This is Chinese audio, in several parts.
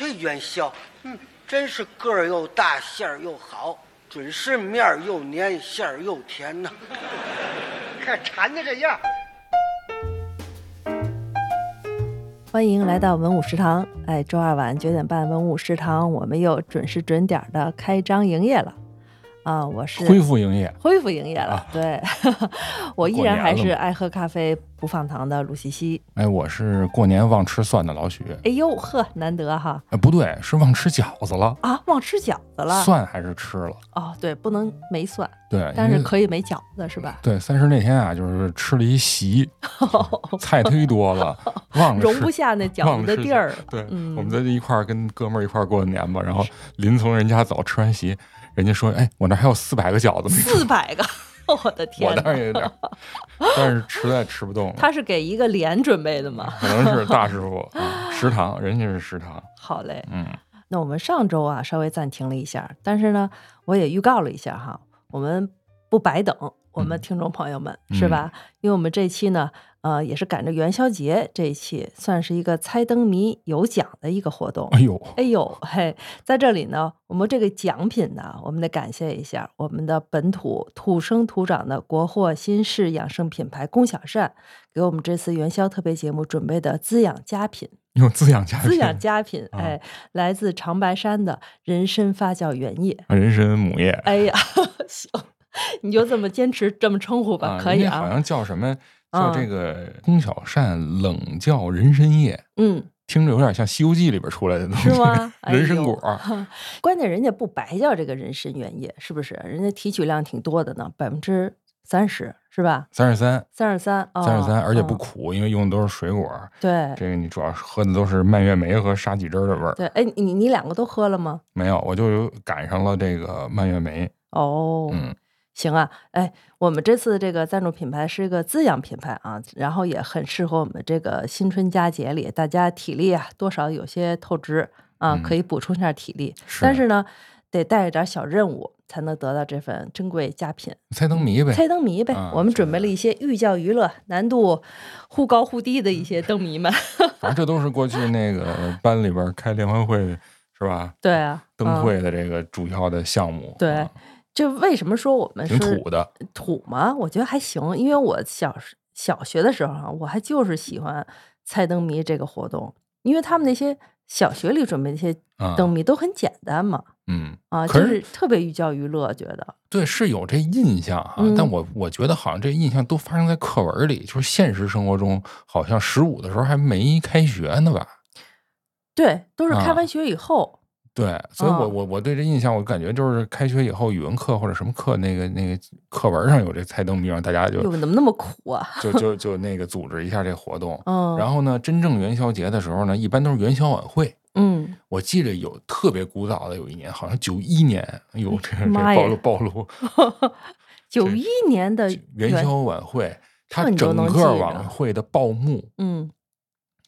这元宵，嗯，真是个儿又大，馅儿又好，准是面儿又黏，馅儿又甜呐。看馋的这样，欢迎来到文武食堂。哎，周二晚九点半，文武食堂我们又准时准点的开张营业了。啊，我是恢复营业，恢复营业了。啊对，我依然还是爱喝咖啡不放糖的鲁西西。哎，我是过年忘吃蒜的老许。哎呦呵，难得哈哎，不对，是忘吃饺子了，啊，忘吃饺子了。蒜还是吃了。哦，对，不能没蒜，对，但是可以没饺子是吧？对三十那天啊，就是吃了一席，菜忒多了，忘了容不下那饺子的地儿了。对，嗯我们在这一块儿跟哥们儿一块儿过的年吧，然后临从人家走，吃完席，人家说：“哎，我那还有四百个饺子。四百个，我的”天我哪！当然有点儿，但是实在吃不动了，他是给一个连准备的吗？可能是大师傅啊 食堂，人家是食堂，好嘞，嗯，那我们上周啊稍微暂停了一下，但是呢，我也预告了一下哈，我们不白等我们嗯听众朋友们、是吧？因为我们这期呢，呃，也是赶着元宵节这一期，算是一个猜灯谜有奖的一个活动。哎呦，哎呦嘿，在这里呢，我们这个奖品呢，我们得感谢一下我们的本土土生土长的国货新式养生品牌龚小善，给我们这次元宵特别节目准备的滋养佳品。用滋养佳品滋养，佳品，啊哎，来自长白山的人参发酵原液。人参母液。哎呀，行，你就这么坚持这么称呼吧，啊，可以啊。好像叫什么？叫啊这个龚小善冷叫人参叶，嗯，听着有点像《西游记》里边出来的东西。是吗？哎人参果儿，关键人家不白叫这个人参原液，是不是？人家提取量挺多的呢，百分之三十是吧？三十三，三十三，三十三，而且不哦苦，因为用的都是水果儿。对这个你主要是喝的都是蔓越莓和沙棘汁儿的味儿。对，哎，你你两个都喝了吗？没有，我就有赶上了这个蔓越莓。哦，嗯，行啊，哎，我们这次这个赞助品牌是一个滋养品牌啊，然后也很适合我们这个新春佳节里，大家体力啊多少有些透支啊，嗯可以补充一下体力。是但是呢，得带着点小任务，才能得到这份珍贵佳品。猜灯谜呗。猜灯谜呗，啊我们准备了一些寓教于乐、难度忽高忽低的一些灯谜们。反正这都是过去那个班里边开联欢会是吧？对啊，灯嗯会的这个主要的项目。对啊这为什么说我们是挺土的。土吗？我觉得还行，因为我小时小学的时候啊，我还就是喜欢猜灯谜这个活动，因为他们那些小学里准备那些啊灯谜都很简单嘛，嗯，啊，可就是是特别寓教于乐，觉得对，是有这印象哈，嗯但我我觉得好像这印象都发生在课文里，就是现实生活中，好像十五的时候还没开学呢吧？对，都是开啊完学以后，对，所以我啊我我对这印象，我感觉就是开学以后语文课或者什么课，那个那个课文上有这猜灯谜，让大家就哟，怎么那么苦啊？就就就那个组织一下这活动。嗯，然后呢，真正元宵节的时候呢，一般都是元宵晚会。嗯，我记得有特别古早的，有一年好像九一年，哎呦，这这暴露暴露，九一年的元宵晚会，它整个晚会的报幕嗯，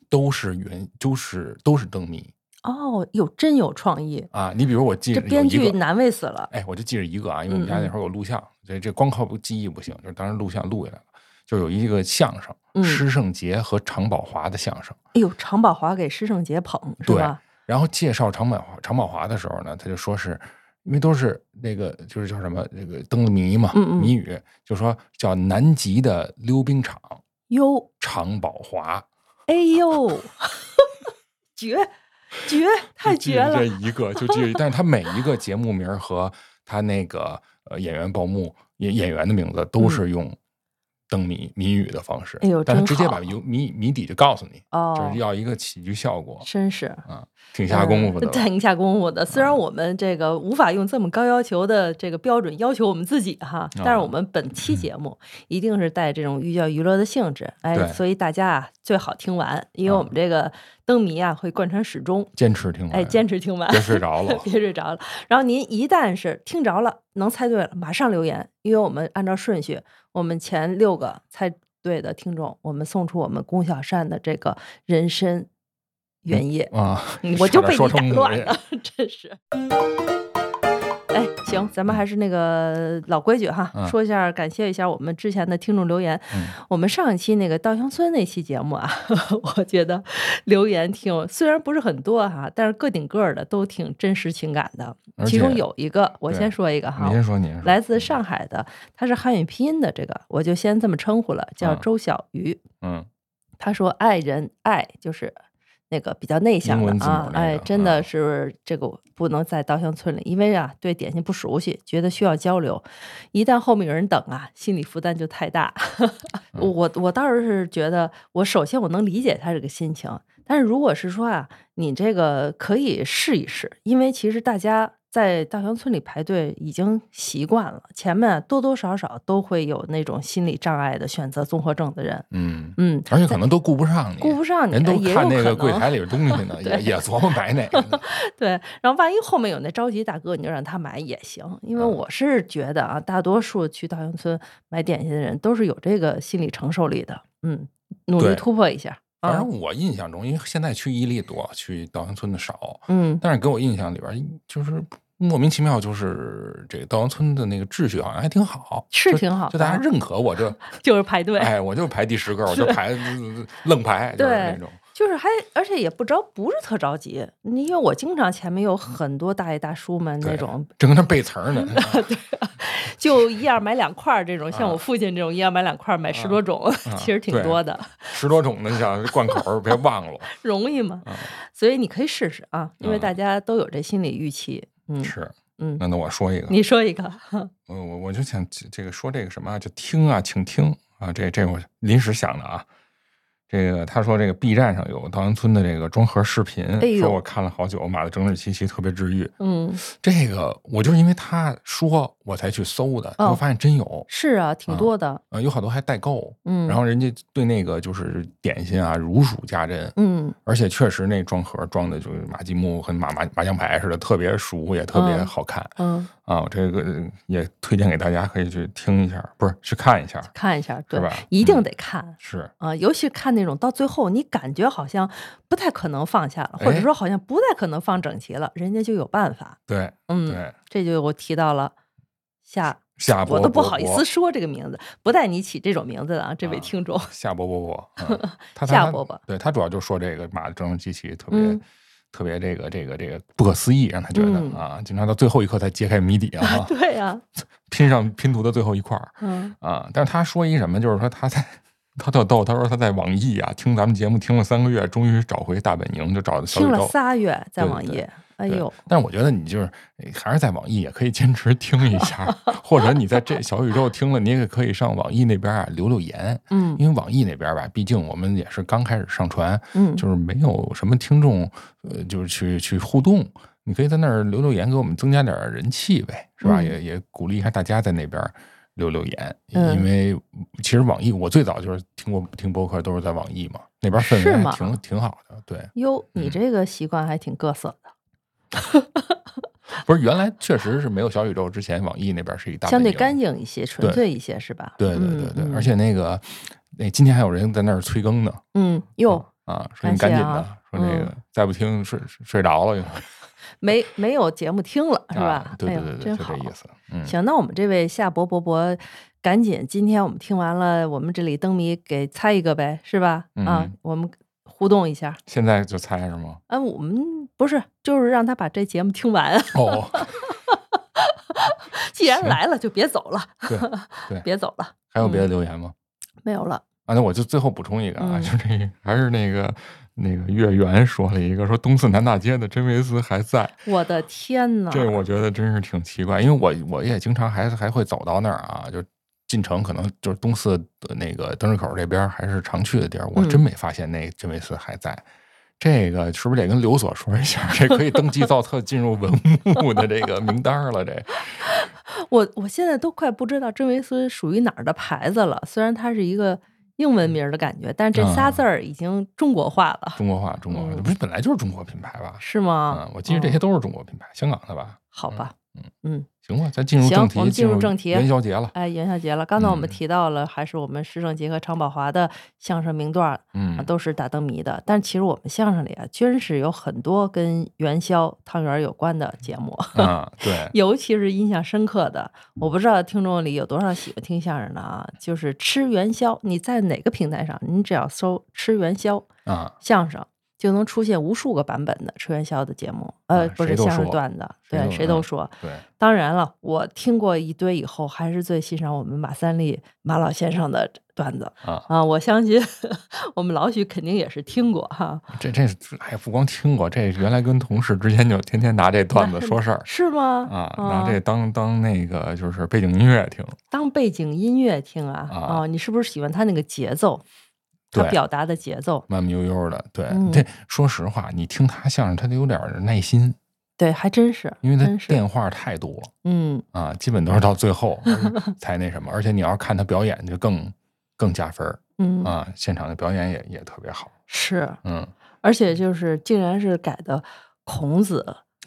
都是元，都是都是灯谜哦，有真有创意，啊。你比如我记这编剧难为死了。哎，我就记着一个啊，因为我们家那会儿有录像，这这光靠记忆不行，就是当时录像录下来了，就有一个相声，嗯施圣杰和常宝华的相声。哎呦，常宝华给施圣杰捧是对吧？然后介绍常宝华常宝华的时候呢，他就说是因为都是那个就是叫什么那个灯谜嘛，嗯嗯谜语，就说叫南极的溜冰场哟，常宝华，哎呦，绝绝，太绝了。这！一个就这，但是他每一个节目名儿和他那个呃演员报幕演演员的名字都是用灯谜谜语的方式，嗯哎呦但是直接把好。谜谜谜底就告诉你，就哦是，要一个喜剧效果真是。啊，挺下功夫的挺下功夫的。虽然啊我们这个无法用这么高要求的这个标准要求我们自己哈，但是啊我们本期节目一定是带这种寓教于乐的性质，哎，所以大家啊最好听完，因为啊。我们这个灯谜啊会贯穿始终，坚持听完，哎，坚持听完，别睡着了 别睡着了。然后您一旦是听着了，能猜对了，马上留言，因为我们按照顺序，我们前六个猜对的听众，我们送出我们龚小善的这个人参原液。啊嗯，我就被你打乱了，真是。哎，行，咱们还是那个老规矩哈，嗯说一下，感谢一下我们之前的听众留言。嗯我们上一期那个稻香村那期节目啊，我觉得留言挺虽然不是很多哈，但是个顶个的都挺真实情感的。其中有一个，我先说一个哈你，先说，你。来自上海的，他是汉语拼音的，这个我就先这么称呼了，叫嗯周小鱼。嗯，他说爱人爱就是那个比较内向的啊，那哎，真的嗯是这个不能在稻香村里，因为啊对点心不熟悉，觉得需要交流，一旦后面有人等啊，心理负担就太大。嗯我我倒是觉得，我首先我能理解他这个心情，但是如果是说啊，你这个可以试一试，因为其实大家。在稻香村里排队已经习惯了，前面啊多多少少都会有那种心理障碍的选择综合症的人，嗯，嗯，而且可能都顾不上你，顾不上你，人都看那个柜台里的东西呢，也对也琢磨买哪个。对，然后万一后面有那着急大哥，你就让他买也行，因为嗯我是觉得啊，大多数去稻香村买点心的人都是有这个心理承受力的，嗯，努力突破一下啊反正，我印象中，因为现在去伊利多，去稻香村的少，嗯，但是给我印象里边就是莫名其妙，就是这个稻香村的那个秩序好像还挺好，是挺好就大家认可我这，就是排队，哎，我就排第十个，我就排 愣排，就是对那种。就是还而且也不着不是特着急，因为我经常前面有很多大爷大叔们那种，正跟那背词儿呢，就一样买两块儿这种，像啊我父亲这种一样买两块儿买十多种，其实挺多的。十多种的，你想灌口儿别忘了。容易吗？嗯所以你可以试试啊，因为嗯大家都有这心理预期。嗯是，嗯，那那我说一个，你说一个，我我我就想这这个说这个什么啊，就听啊，请听啊，这这我临时想的啊。这个他说这个 B 站上有稻香村的这个装盒视频，哎呦说我看了好久，码的整整齐齐，特别治愈。嗯，这个我就是因为他说我才去搜的，我哦发现真有，是啊，挺啊多的。呃，有好多还代购，嗯，然后人家对那个就是点心啊如数家珍，嗯而且确实那装盒装的就是马吉木和马麻麻将牌似的，特别熟，也特别嗯好看。嗯，啊，这个也推荐给大家，可以去听一下，不是去看一下，看一下，对吧，一定嗯得看。是啊，尤其看那种到最后，你感觉好像不太可能放下了，或者哎说好像不太可能放整齐了，人家就有办法。对嗯，对，这就我提到了夏，夏伯我都不好意思说这个名字，不带你起这种名字的啊，这位啊听众。夏伯伯伯，嗯他 他夏伯伯对他主要就说这个马的整整齐齐，特别、嗯特别这个这个这个不可思议，让他觉得、嗯啊，经常到最后一刻才揭开谜底啊，对呀、拼上拼图的最后一块儿嗯，啊。但是他说一什么，就是说他在。他特逗，他说他在网易啊听咱们节目听了三个月，终于找回大本营，就找到小听了。仨月在对对网页，哎对呦，但是我觉得你就是哎还是在网易也可以坚持听一下，或者你在这小宇宙听了，你也可以上网易那边啊留留言，嗯因为网易那边吧，毕竟我们也是刚开始上传，嗯，就是没有什么听众，呃，就是去去互动。你可以在那儿留留言，给我们增加点人气呗，是吧？嗯也也鼓励一下大家在那边留留言，嗯因为其实网易我最早就是听过听播客都是在网易嘛，那边氛围还挺挺好的，对。哟，你嗯这个习惯还挺各色的，不是，原来确实是没有小宇宙之前，网易那边是一大相对干净一些，纯粹一些，是吧？对对对对，嗯而且那个那今天还有人在那儿催更呢，嗯，哟，啊，说你赶紧的，啊说那个嗯再不听睡睡着了就，没没有节目听了，是吧啊？对对对对，真好就这。意思。嗯，行，那我们这位夏伯伯伯，赶紧，今天我们听完了，我们这里灯谜给猜一个呗，是吧？啊嗯，我们互动一下。现在就猜是吗？啊，我们不是，就是让他把这节目听完。哦，既然来了，就别走了，对对，别走了，还有别的留言吗？没有了。啊，那我就最后补充一个啊，嗯就这个还是那个那个月圆说了一个，说东四南大街的真维斯还在，我的天呐！这我觉得真是挺奇怪，因为我我也经常还还会走到那儿啊，就进城可能就是东四的那个灯市口这边还是常去的地儿，我真嗯没发现那真维斯还在。这个是不是得跟刘所说一下？这可以登记造册进入文物的这个名单了？这 我我现在都快不知道真维斯属于哪儿的牌子了。虽然它是一个英文名儿的感觉，但是这仨啊字儿已经中国化了，中国化，中国化，嗯不是本来就是中国品牌吧？是吗？嗯，我记得这些哦都是中国品牌，香港的吧？好吧。嗯，行吧，咱进入行正题，我们进入正题元宵节了。哎，元宵节了，刚才我们嗯提到了，还是我们施正杰和常宝华的相声名段儿，嗯啊，都是打灯谜的。但其实我们相声里啊，真是有很多跟元宵、汤圆有关的节目，啊，对，尤其是印象深刻的。我不知道听众里有多少喜欢听相声的啊，就是吃元宵，你在哪个平台上，你只要搜“吃元宵啊，相声”。就能出现无数个版本的吃元宵的节目，呃，啊不是相声段子，对，谁都说。对，当然了，我听过一堆以后，还是最欣赏我们马三立马老先生的段子啊我相信 我们老许肯定也是听过哈，这这是哎，不光听过，这原来跟同事之间就天天拿这段子说事儿是吗？啊，拿这当当那个就是背景音乐听。当背景音乐听啊啊哦你是不是喜欢他那个节奏？他对。表达的节奏，慢慢悠悠的，对，嗯。这说实话，你听他相声，他得有点耐心，对，还真是，因为他电话太多嗯，啊，基本都是到最后 才那什么，而且你要看他表演，就更更加分儿嗯。啊，现场的表演也也特别好，是，嗯，而且就是竟然是改的孔子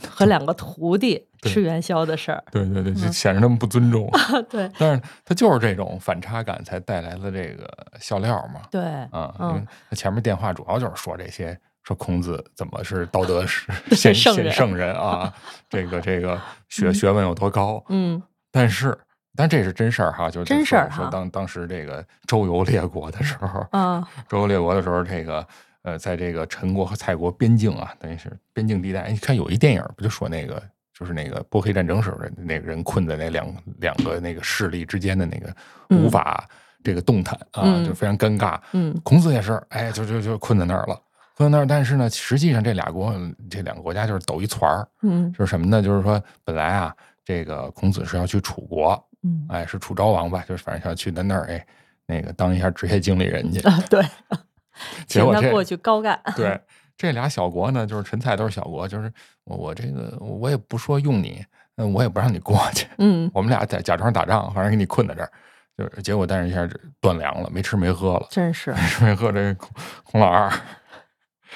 和两个徒弟吃元宵的事儿，对对对，就嗯。显示他们不尊重，对。但是他就是这种反差感才带来的这个笑料嘛，对，啊，因为嗯，他前面电话主要就是说这些，说孔子怎么是道德是 先圣先圣人啊，这个这个学嗯学问有多高，嗯。但是，但这是真事儿哈，就是真事儿说当当时这个周游列国的时候，啊，周游列国的时候，这个呃，在这个陈国和蔡国边境啊，等于是边境地带。你看有一电影不就说那个，就是那个波黑战争时候的那个人困在那两两个那个势力之间的那个无嗯法这个动弹啊，嗯就非常尴尬。嗯孔子也是，哎，就就就困在那儿了。困在那儿，但是呢，实际上这俩国这两个国家就是抖一团儿，嗯就是什么呢？就是说本来啊，这个孔子是要去楚国，嗯哎，是楚昭王吧？就是反正是要去他那儿，哎，那个当一下职业经理人去。啊，对，请他过去高干，对这俩小国呢，就是陈蔡都是小国，就是我我这个我也不说用你，嗯，我也不让你过去，嗯，我们俩在假装打仗，反正给你困在这儿。就是结果，但是一下断粮了，没吃没喝了，真是 没吃没喝。这孔孔老二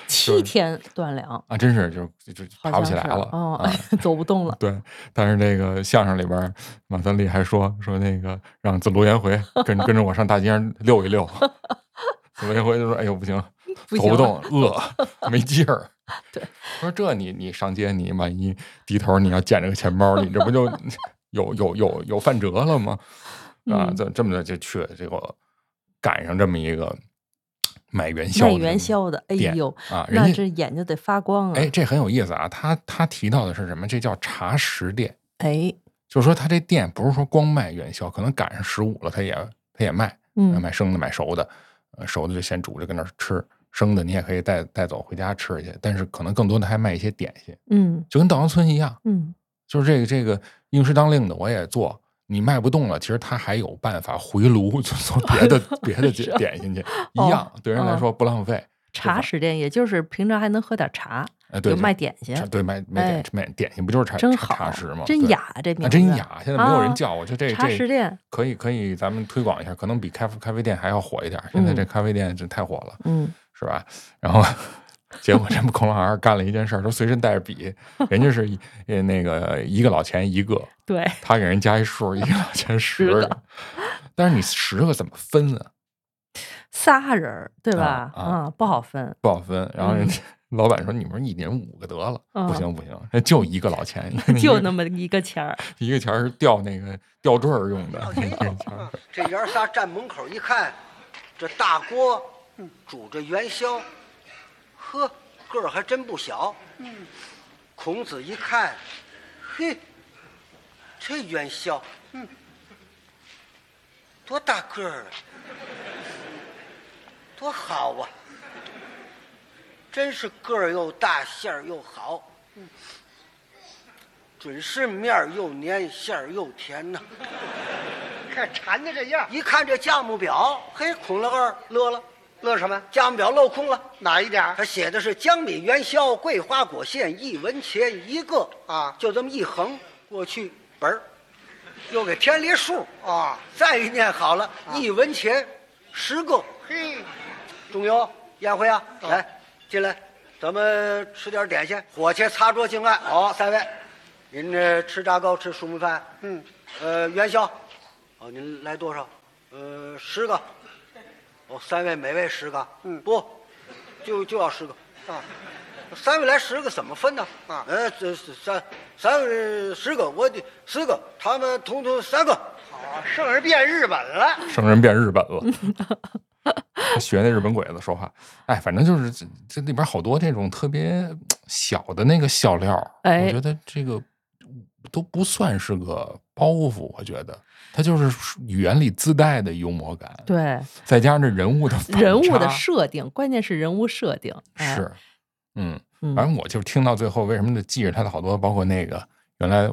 七天断粮，啊，真是就就就爬不起来了哦啊。走不动了，对，但是这个相声里边，马三立还说说那个让子路颜回跟跟着我上大街上溜一溜。子路颜回就说：“哎呦，不行，了走不动，饿，没劲儿。”对，说这你你上街，你万一低头你要捡着个钱包，你这不就 有有有有犯辙了吗？啊，嗯这这么的就去了，结果赶上这么一个买元宵的卖元宵的，哎店呦，啊，人那家这眼睛得发光啊！哎，这很有意思啊。他他提到的是什么？这叫茶食店。哎，就是说他这店不是说光卖元宵，可能赶上十五了，他也他也卖，嗯卖生的买熟的，呃，熟的就先煮着跟那儿吃，生的你也可以带带走回家吃去。但是可能更多的还卖一些点心，嗯就跟稻香村一样，嗯，就是这个这个应时当令的我也做。你卖不动了，其实他还有办法回炉做做别的 别的点点心去，一哦样对人来哦说不浪费。茶食店，也就是平常还能喝点茶，哎，对，卖点心，对卖卖哎点卖点心，不就是茶真茶茶食吗？真雅，这名啊，字真雅！现在没有人啊叫我，就这茶这食店，可以可以，咱们推广一下，可能比咖啡咖啡店还要火一点。现在这嗯咖啡店真太火了，嗯，是吧？然后结果这不 孔老二干了一件事儿，都随身带着笔，人家是一呃那个一个老钱一个，对，他给人加一数，一个老钱十十个个，但是你十个怎么分啊？仨人儿对吧？啊啊不好分，不好分。然后人嗯家老板说：“你们一人五个得了，不啊行不行，那就一个老钱，就那么一个钱儿，一个钱儿是吊那个吊坠儿用的，这爷仨站门口一看，这大锅煮着元宵，呵，个儿还真不小。孔子一看，嘿，这元宵，多大个儿啊，多好啊！真是个儿又大，馅儿又好，准是面儿又黏，馅儿又甜呐。看馋的这样，一看这价目表，嘿，孔老二乐了，乐什么？价目表镂空了，哪一点儿？他写的是江米元宵桂花果馅一文钱一个。啊。就这么一横过去本儿，又给添了一数，啊？再一念好了，一文钱十个。嘿，仲由、燕辉啊，啊。来进来，咱们吃点点心，伙计擦桌敬爱。好，三位，您这吃炸糕吃熟米饭，嗯，呃，元宵，哦，您来多少？呃，十个。哦，三位每位十个。嗯不，就就要十个。啊，三位来十个怎么分呢？啊呃，这是三三位十个，我得十个，他们统统三个。好，圣人变日本了。圣人变日本了，他 学那日本鬼子说话。哎，反正就是这这里边好多这种特别小的那个笑料，哎我觉得这个都不算是个包袱，我觉得它就是语言里自带的幽默感，对再加上这人物的人物的设定，关键是人物设定。哎是，嗯，嗯反正我就听到最后，为什么就记着他的好多，包括那个原来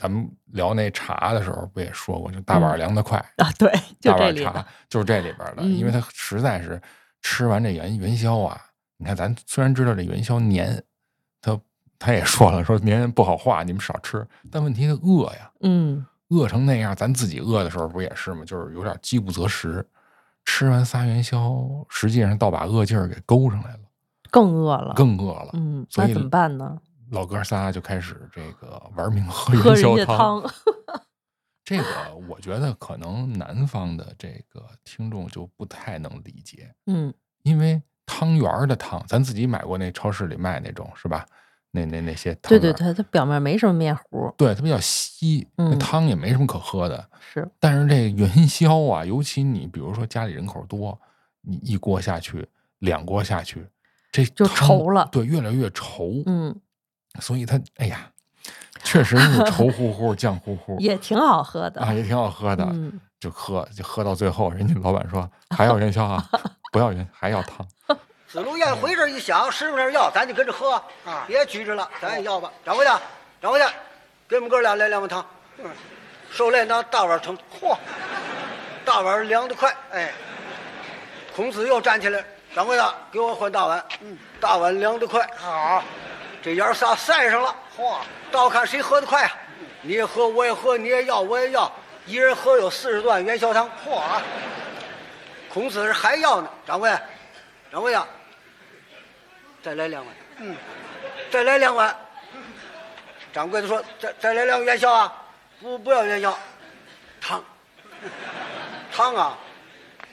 咱们聊那茶的时候，不也说过，就大碗凉得快，啊，对，就大碗茶就是这里边的，嗯。因为它实在是吃完这元元宵啊，你看咱虽然知道这元宵黏，他他也说了，说黏不好化，你们少吃，但问题它饿呀，嗯，饿成那样，咱自己饿的时候不也是吗？就是有点饥不择食，吃完仨元宵，实际上倒把饿劲儿给勾上来了，更饿了，更饿了。嗯，所以那怎么办呢？老哥仨就开始这个玩命喝元宵家汤，这个我觉得可能南方的这个听众就不太能理解，嗯，因为汤圆儿的汤，咱自己买过那超市里卖那种是吧？那那那些汤对对对，它表面没什么面糊，对，它比较稀，那嗯汤也没什么可喝的。是，但是这元宵啊，尤其你比如说家里人口多，你一锅下去，两锅下去，这就稠了对，越来越稠。嗯，所以他哎呀，确实是稠 乎乎、酱乎乎，也挺好喝的啊，也挺好喝的。嗯，就喝，就喝到最后，人家老板说还要元宵啊，不要元，还要汤。子路宴回这一想，师傅那儿要，咱就跟着喝啊别拘着了，咱也要吧。掌柜的，掌柜的，给我们哥俩来两碗汤。嗯，受累拿大碗盛，嚯，大碗凉得快。哎，孔子又站起来，掌柜的，给我换大碗。嗯，大碗凉得快。好，这爷儿仨赛上了，嚯，倒看谁喝得快啊！你也喝，我也喝，你也要，我也要，一人喝有四十段元宵汤。嚯，孔子是还要呢，掌柜，掌柜呀，再来两碗。嗯，再来两碗。掌柜的说：“再再来两个元宵啊，不不要元宵，汤，汤啊，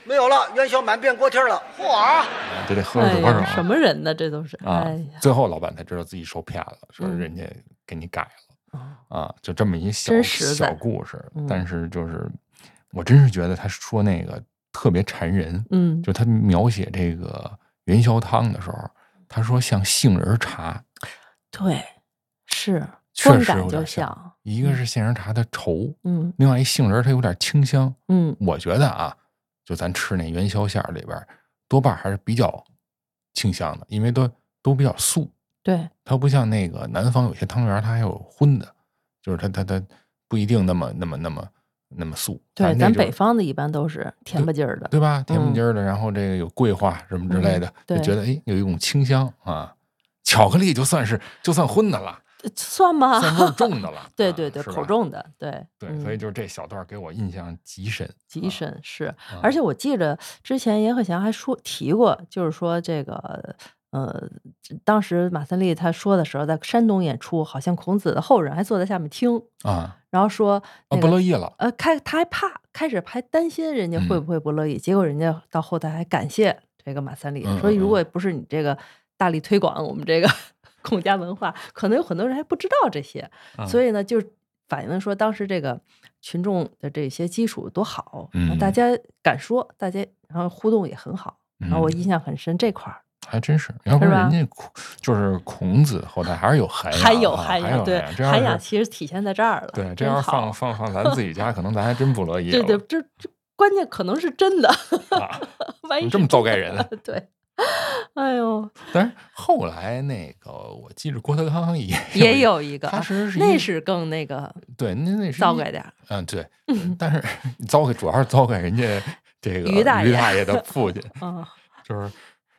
没有了，元宵满遍锅贴了。嚯，这得喝哎多少呀，什么人呢？这都是，啊？最后老板才知道自己受骗了，说嗯。人家给你改了。哦。啊，就这么一小小故事。嗯。但是就是我真是觉得他说那个特别馋人，嗯，就他描写这个元宵汤的时候，他说像杏仁茶，对，是，确观感就实有点像，一个是杏仁茶它稠，嗯。另外一杏仁它有点清香。嗯，我觉得啊，就咱吃那元宵馅儿里边儿，多半还是比较清香的，因为都都比较素，对，它不像那个南方有些汤圆它还有荤的，就是它它它不一定那么那么那么那么素。对，咱北方的一般都是甜不劲儿的，对吧？甜不嗯劲儿的，然后这个有桂花什么之类的，嗯就觉得哎有一种清香啊。巧克力就算是就算荤的了，呃算吗？算味儿重的了。对啊对对，口重的，对对，嗯所以就是这小段给我印象极深，极啊深是，啊而且我记着之前阎鹤祥还说提过，就是说这个呃，当时马三立他说的时候，在山东演出，好像孔子的后人还坐在下面听，啊然后说啊那个不乐意了，呃，开他还怕，开始还担心人家会嗯不会不乐意，结果人家到后台还感谢这个马三立，嗯说如嗯果不是你这个大力推广我们这个孔家文化，可能有很多人还不知道这些，所以以呢，就反映了说当时这个群众的这些基础多好，大嗯。家敢说，大家然后互动也很好，然后我印象很深这块儿，还真是，要不然人家孔就是孔子后代还是有涵养啊，还有涵涵养，对，涵养其实体现在这儿了，对，这真要是放放放咱自己家，可能咱还真不乐意对对，这这关键可能是真的，啊，万一你这么糟真的改人啊 对，哎呦，但是后来那个，我记着郭德纲也也有有一个啊，他是是那是更那个对，那那是糟改点儿，嗯，对，但是 糟改主要是糟改人家这个于大爷。爷的父亲，嗯，就是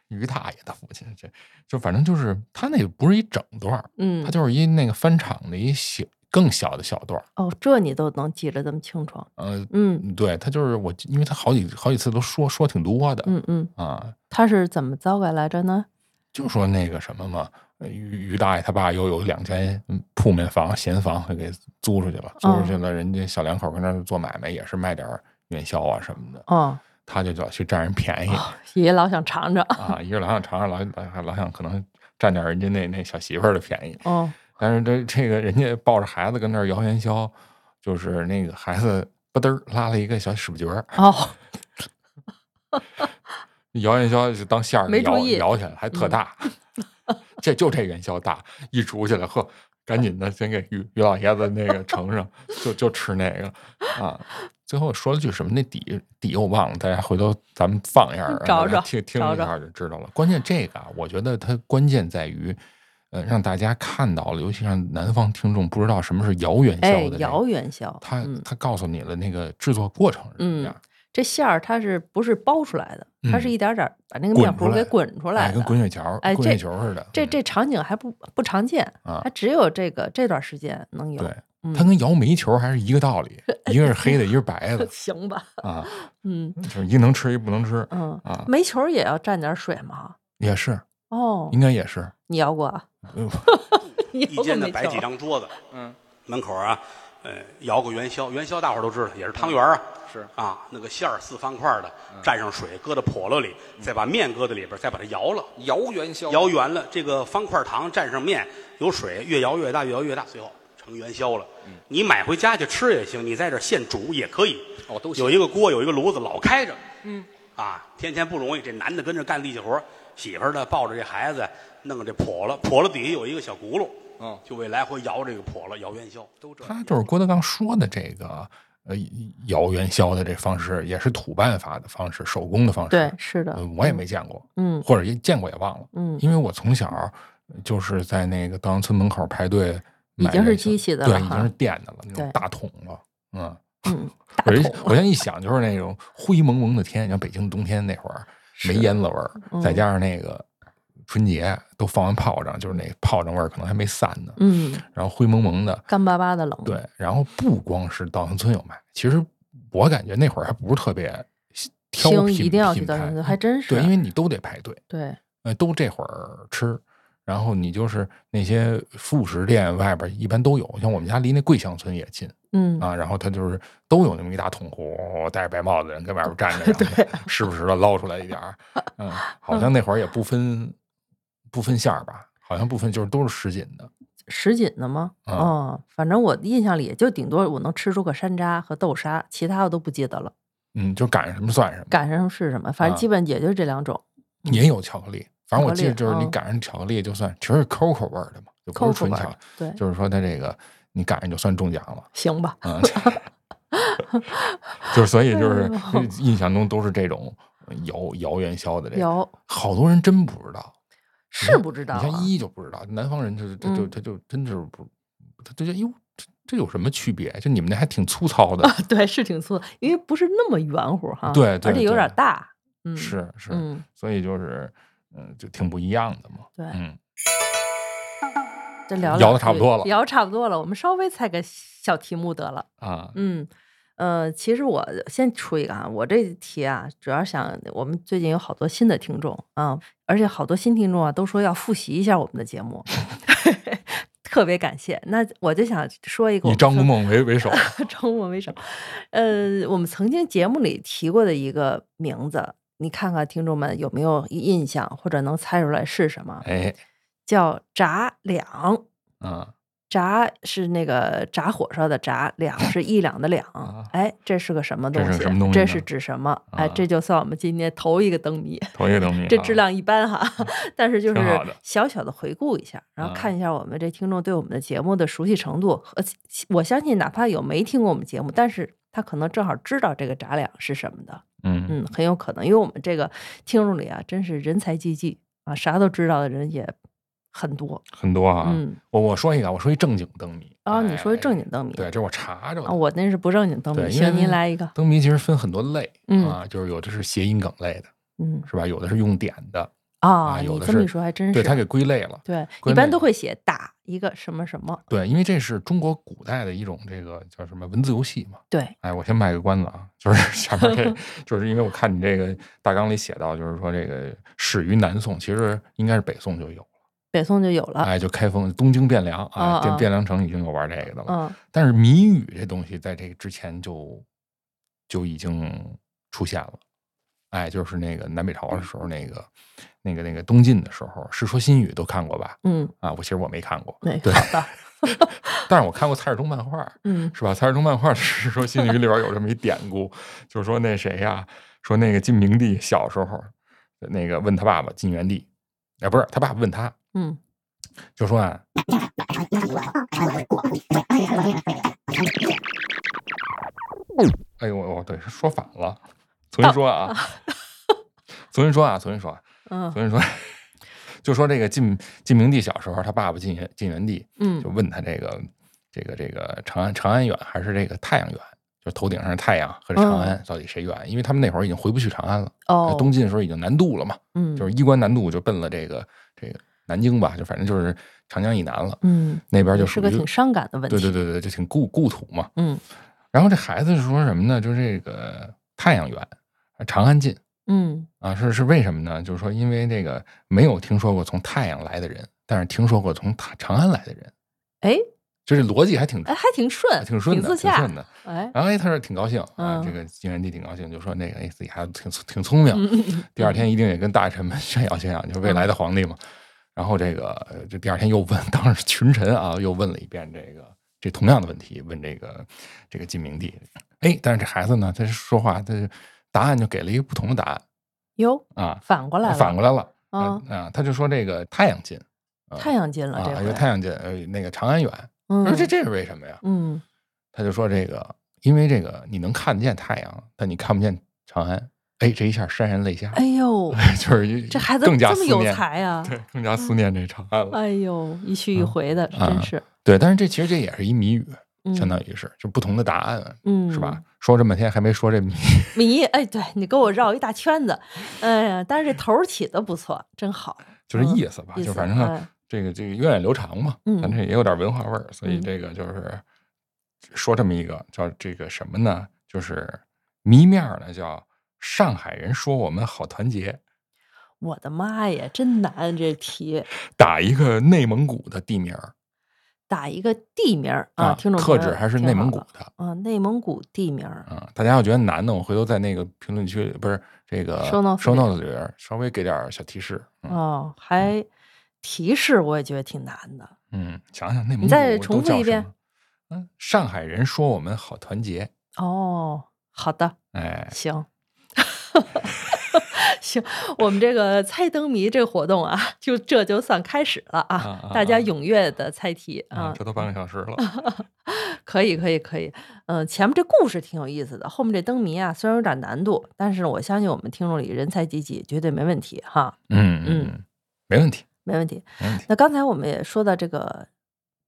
于大爷的父亲，这就反正就是他那个不是一整段，嗯。他，就是一那个翻场的一小更小的小段儿，哦，这你都能记着这么清楚，呃，嗯对他就是我，因为他好几好几次都说说挺多的，嗯嗯，啊，他是怎么糟改来着呢？就说那个什么嘛，呃于于大爷他爸又有两间嗯铺面房、闲房给租出去了，租出去了，人家小两口跟那儿做买卖，也是卖点儿元宵啊什么的，哦，他就老去占人便宜爷爷老想尝尝。啊，一个老想尝尝，老老老想可能占点人家那那小媳妇儿的便宜，哦，但是这这个人家抱着孩子跟那儿摇元宵，就是那个孩子吧嘚儿拉了一个小屎不角儿，哦，摇元宵就当馅儿摇摇起来，还特大，这就这元宵大，一煮起来呵，赶紧的先给于于老爷子那个盛上，就就吃那个啊。最后说了句什么？那底底我忘了，大家回头咱们放一下，找找听听一下就知道了。关键这个啊，我觉得它关键在于。呃，让大家看到了，尤其让南方听众不知道什么是摇元宵哎的、这个，摇元宵，他嗯他告诉你了那个制作过程是什么嗯样，这馅儿它是不是包出来的？它是嗯一点点儿把那个面糊给出来哎，滚出来哎，跟滚雪球、哎滚雪这球似的。嗯这这场景还不不常见，啊它只有这个这段时间能有。对，嗯它跟摇煤球还是一个道理，一个是黑的，一个是白的 行吧，啊，嗯就是一能吃，一不能吃嗯，啊，煤球也要蘸点水吗？也是，哦应，该也是。你摇过啊？嗯 你摇过一间呢摆几张桌子，嗯，门口啊，呃，摇个元宵，元宵大伙儿都知道，也是汤圆儿啊，是啊，那个馅儿四方块儿的，蘸上水，搁到笸箩里，再把面搁在里边儿，再把它摇了，摇元宵，摇圆了，这个方块糖蘸上面，有水，越摇越大，越摇越大，最后成元宵了。你买回家去吃也行，你在这儿现煮也可以。哦都行有一个锅，有一个炉子，老开着。嗯，啊，天天不容易，这男的跟着干力气活儿，媳妇儿呢抱着这孩子，弄这笸箩，笸箩底下有一个小轱辘，嗯，就为来回摇这个笸箩，摇元宵。都这他就是郭德纲说的这个呃摇元宵的这方式，也是土办法的方式，手工的方式。对，是的呃，我也没见过，嗯或者也见过也忘了。嗯，因为我从小就是在那个稻香村门口排队已经是机器的对，已经是电的了，那种大桶了。嗯，嗯，大我我现在一想，就是那种灰蒙蒙的天，像北京冬天那会儿没烟子味儿，再嗯加上那个春节都放完炮仗，就是那炮仗味儿可能还没散呢，嗯，然后灰蒙蒙的。干巴巴的冷。对，然后不光是稻香村有卖，其实我感觉那会儿还不是特别挑，品一定要去品牌稻香村，还真是。对，因为你都得排队。对，呃，都这会儿吃，然后你就是那些副食店外边一般都有，像我们家离那桂香村也近嗯，啊，然后他就是都有那么一大桶壶，戴着白帽子的人跟外边站着，然后时不时的捞出来一点儿，嗯，好像那会儿也不分不分馅儿吧，好像不分，就是都是什锦的，什锦的吗？啊哦，反正我印象里也就顶多我能吃出个山楂和豆沙，其他的都不记得了。嗯，就赶上什么算什么，赶上是什么，反正啊基本也就这两种。也有巧克力，反正我记得就是你赶上巧克力就算全是 COCO 味儿的嘛，就不是纯巧，对，就是说它这个你赶上就算中奖了。行吧。嗯，就是所以就是印象中都是这种摇摇元宵的这个，有好多人真不知道，是不知道、啊，你像依依就不知道，南方人他他就嗯他就真是不，他就觉得哟，这这有什么区别？就你们那还挺粗糙的，对，是挺粗的，因为不是那么圆乎哈，对对而且有点对大，嗯，是是，嗯，所以就是嗯，就挺不一样的嘛。对嗯，这聊聊的差不多了聊差不多了，我们稍微猜个小题目得了，啊，嗯。呃，其实我先出一个啊，我这题啊，主要想我们最近有好多新的听众啊，而且好多新听众啊都说要复习一下我们的节目，特别感谢。那我就想说一个以张国们曾梦为为首，张国梦为首。呃，我们曾经节目里提过的一个名字，你看看听众们有没有印象，或者能猜出来是什么？哎，叫炸两。嗯，炸是那个炸火烧的炸，两 是一两的两啊。哎，这是个什么东西？这是什么东西这是指什么？哎，啊这就算我们今天头一个灯谜。头一个灯谜，啊这质量一般哈，但是就是小小的回顾一下，然后啊看一下我们这听众对我们的节目的熟悉程度和我相信，哪怕有没听过我们节目，但是他可能正好知道这个杂两是什么的，嗯嗯，很有可能，因为我们这个听众里啊，真是人才济济啊，啥都知道的人也很多。很多啊。嗯，我我说一个，我说一正经灯谜啊，你说一正经灯谜，对，这我查着了、哦，。我那是不正经灯谜，行，您来一个，灯谜其实分很多类，嗯啊，就是有的是谐音梗类的，嗯是吧？有的是用典的，啊，啊有的是你这么一说还真是，对，他给归类了。对，一般都会写打一个什么什么，对，因为这是中国古代的一种这个叫什么文字游戏嘛。对，哎，我先卖个关子啊，就是 下面这，就是因为我看你这个大纲里写到，就是说这个始于南宋，其实应该是北宋就有了北宋就有了。哎，就开封东京汴梁啊啊，汴啊汴梁城已经有玩这个的了。嗯但是谜语这东西在这个之前就就已经出现了，哎，就是那个南北朝的时候，那个那个那个东晋的时候，《世说新语》都看过吧？嗯，啊，我其实我没看过，那对好的。但是我看过蔡世忠漫画，嗯是吧？蔡世忠漫画《世说新语》里边有这么一典故，就是说那谁呀、说那个晋明帝小时候，那个问他爸爸晋元帝，哎，不是他爸爸问他，嗯就说啊，哎呦我我对说反了，重新说啊，重新说啊，重新说啊，嗯。重新说，就说这个晋晋明帝小时候，他爸爸晋元晋元帝嗯。就问他这个这个这个长安长安远还是这个太阳远，就头顶上的太阳和这长安到底谁远？因为他们那会儿已经回不去长安了，哦，东晋的时候已经南渡了嘛，嗯。就是衣冠南渡就奔了这个这个南京吧，就反正就是长江以南了，嗯，那边就属于是个挺伤感的问题。对对对长安近嗯啊，是是为什么呢？就是说因为这个没有听说过从太阳来的人，但是听说过从太长安来的人，哎就是逻辑还挺哎，还挺顺，挺顺的，挺顺。的。哎，然后哎，他说挺高兴啊，嗯这个晋元帝挺高兴，就说那个哎自己孩子挺挺聪明，第二天一定也跟大臣们炫耀炫耀，就是未来的皇帝嘛。然后这个呃这第二天又问，当时群臣啊又问了一遍这个这同样的问题，问这个这个晋明帝。哎，但是这孩子呢，他说话，他答案就给了一个不同的答案哟，啊，反过来了，反过来了啊他就说这个太阳近啊太阳近了，啊，这回因为太阳近，呃，那个长安远。嗯说这这是为什么呀？嗯他就说这个，因为这个你能看得见太阳，但你看不见长安。哎，这一下潸然泪下，哎呦，就是这孩子更加这么有才啊！对，更加思念这长安了。哎呦，一去一回的，啊真是，对，但是这其实这也是一谜语，嗯相当于是就不同的答案，嗯，是吧？？说这么半天还没说这谜，谜，哎，对你给我绕一大圈子，哎呀，但是这头起的不错，真好，就是意思吧，就反正哎这个这个源远流长嘛，嗯咱这也有点文化味儿，所以嗯这个就是说这么一个叫这个什么呢？就是谜面呢叫上海人说我们好团结，我的妈呀，真难这题，打一个内蒙古的地名儿打一个地名儿啊，听众特指还是内蒙古的。啊，内蒙古地名儿，啊，大家要觉得难的，我回头在那个评论区不是这个 Show notes 收里 notes 里边稍微给点小提示。嗯哦，还提示我也觉得挺难的，嗯，想想内蒙古再重复一遍。嗯，上海人说我们好团结，哦，好的，哎，行，行，我们这个猜灯谜这个活动啊，就这就算开始了啊！啊啊大家啊踊跃的猜题啊，啊，这都半个小时了。可以，可以，可以。嗯、前面这故事挺有意思的，后面这灯谜啊，虽然有点难度，但是我相信我们听众里人才济济，绝对没问题哈，嗯嗯嗯，没问题，没问题。没问题。那刚才我们也说到这个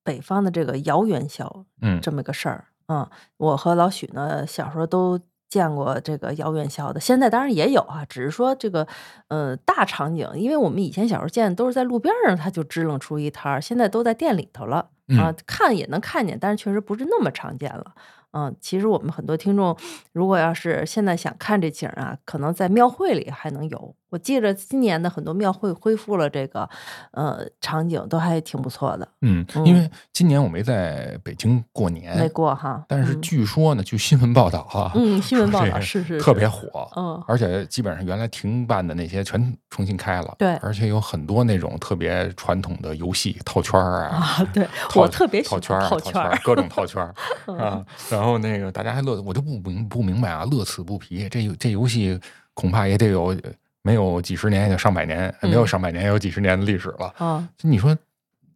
北方的这个摇元宵嗯这么个事儿，嗯，我和老许呢小时候都见过这个姚院校的，现在当然也有啊，只是说这个呃大场景，因为我们以前小时候见都是在路边上，他就支棱出一摊，现在都在店里头了。啊嗯，看也能看见，但是确实不是那么常见了。嗯，其实我们很多听众，如果要是现在想看这景儿啊，可能在庙会里还能有。我记着今年的很多庙会恢复了这个呃场景，都还挺不错的。嗯，因为今年我没在北京过年没，过哈，但是嗯据说呢，据新闻报道啊，嗯，新闻报道是是特别火，嗯而且基本上原来停办的那些全重新开了，对而且有很多那种特别传统的游戏套圈儿啊，啊，对套我特别喜欢套圈儿啊、套圈儿，各种套圈儿 啊。然后那个大家还乐，我就不明不明白啊，乐此不疲。这游这游戏恐怕也得有没有几十年，也得上百年，没有嗯上百年也有几十年的历史了。啊，你说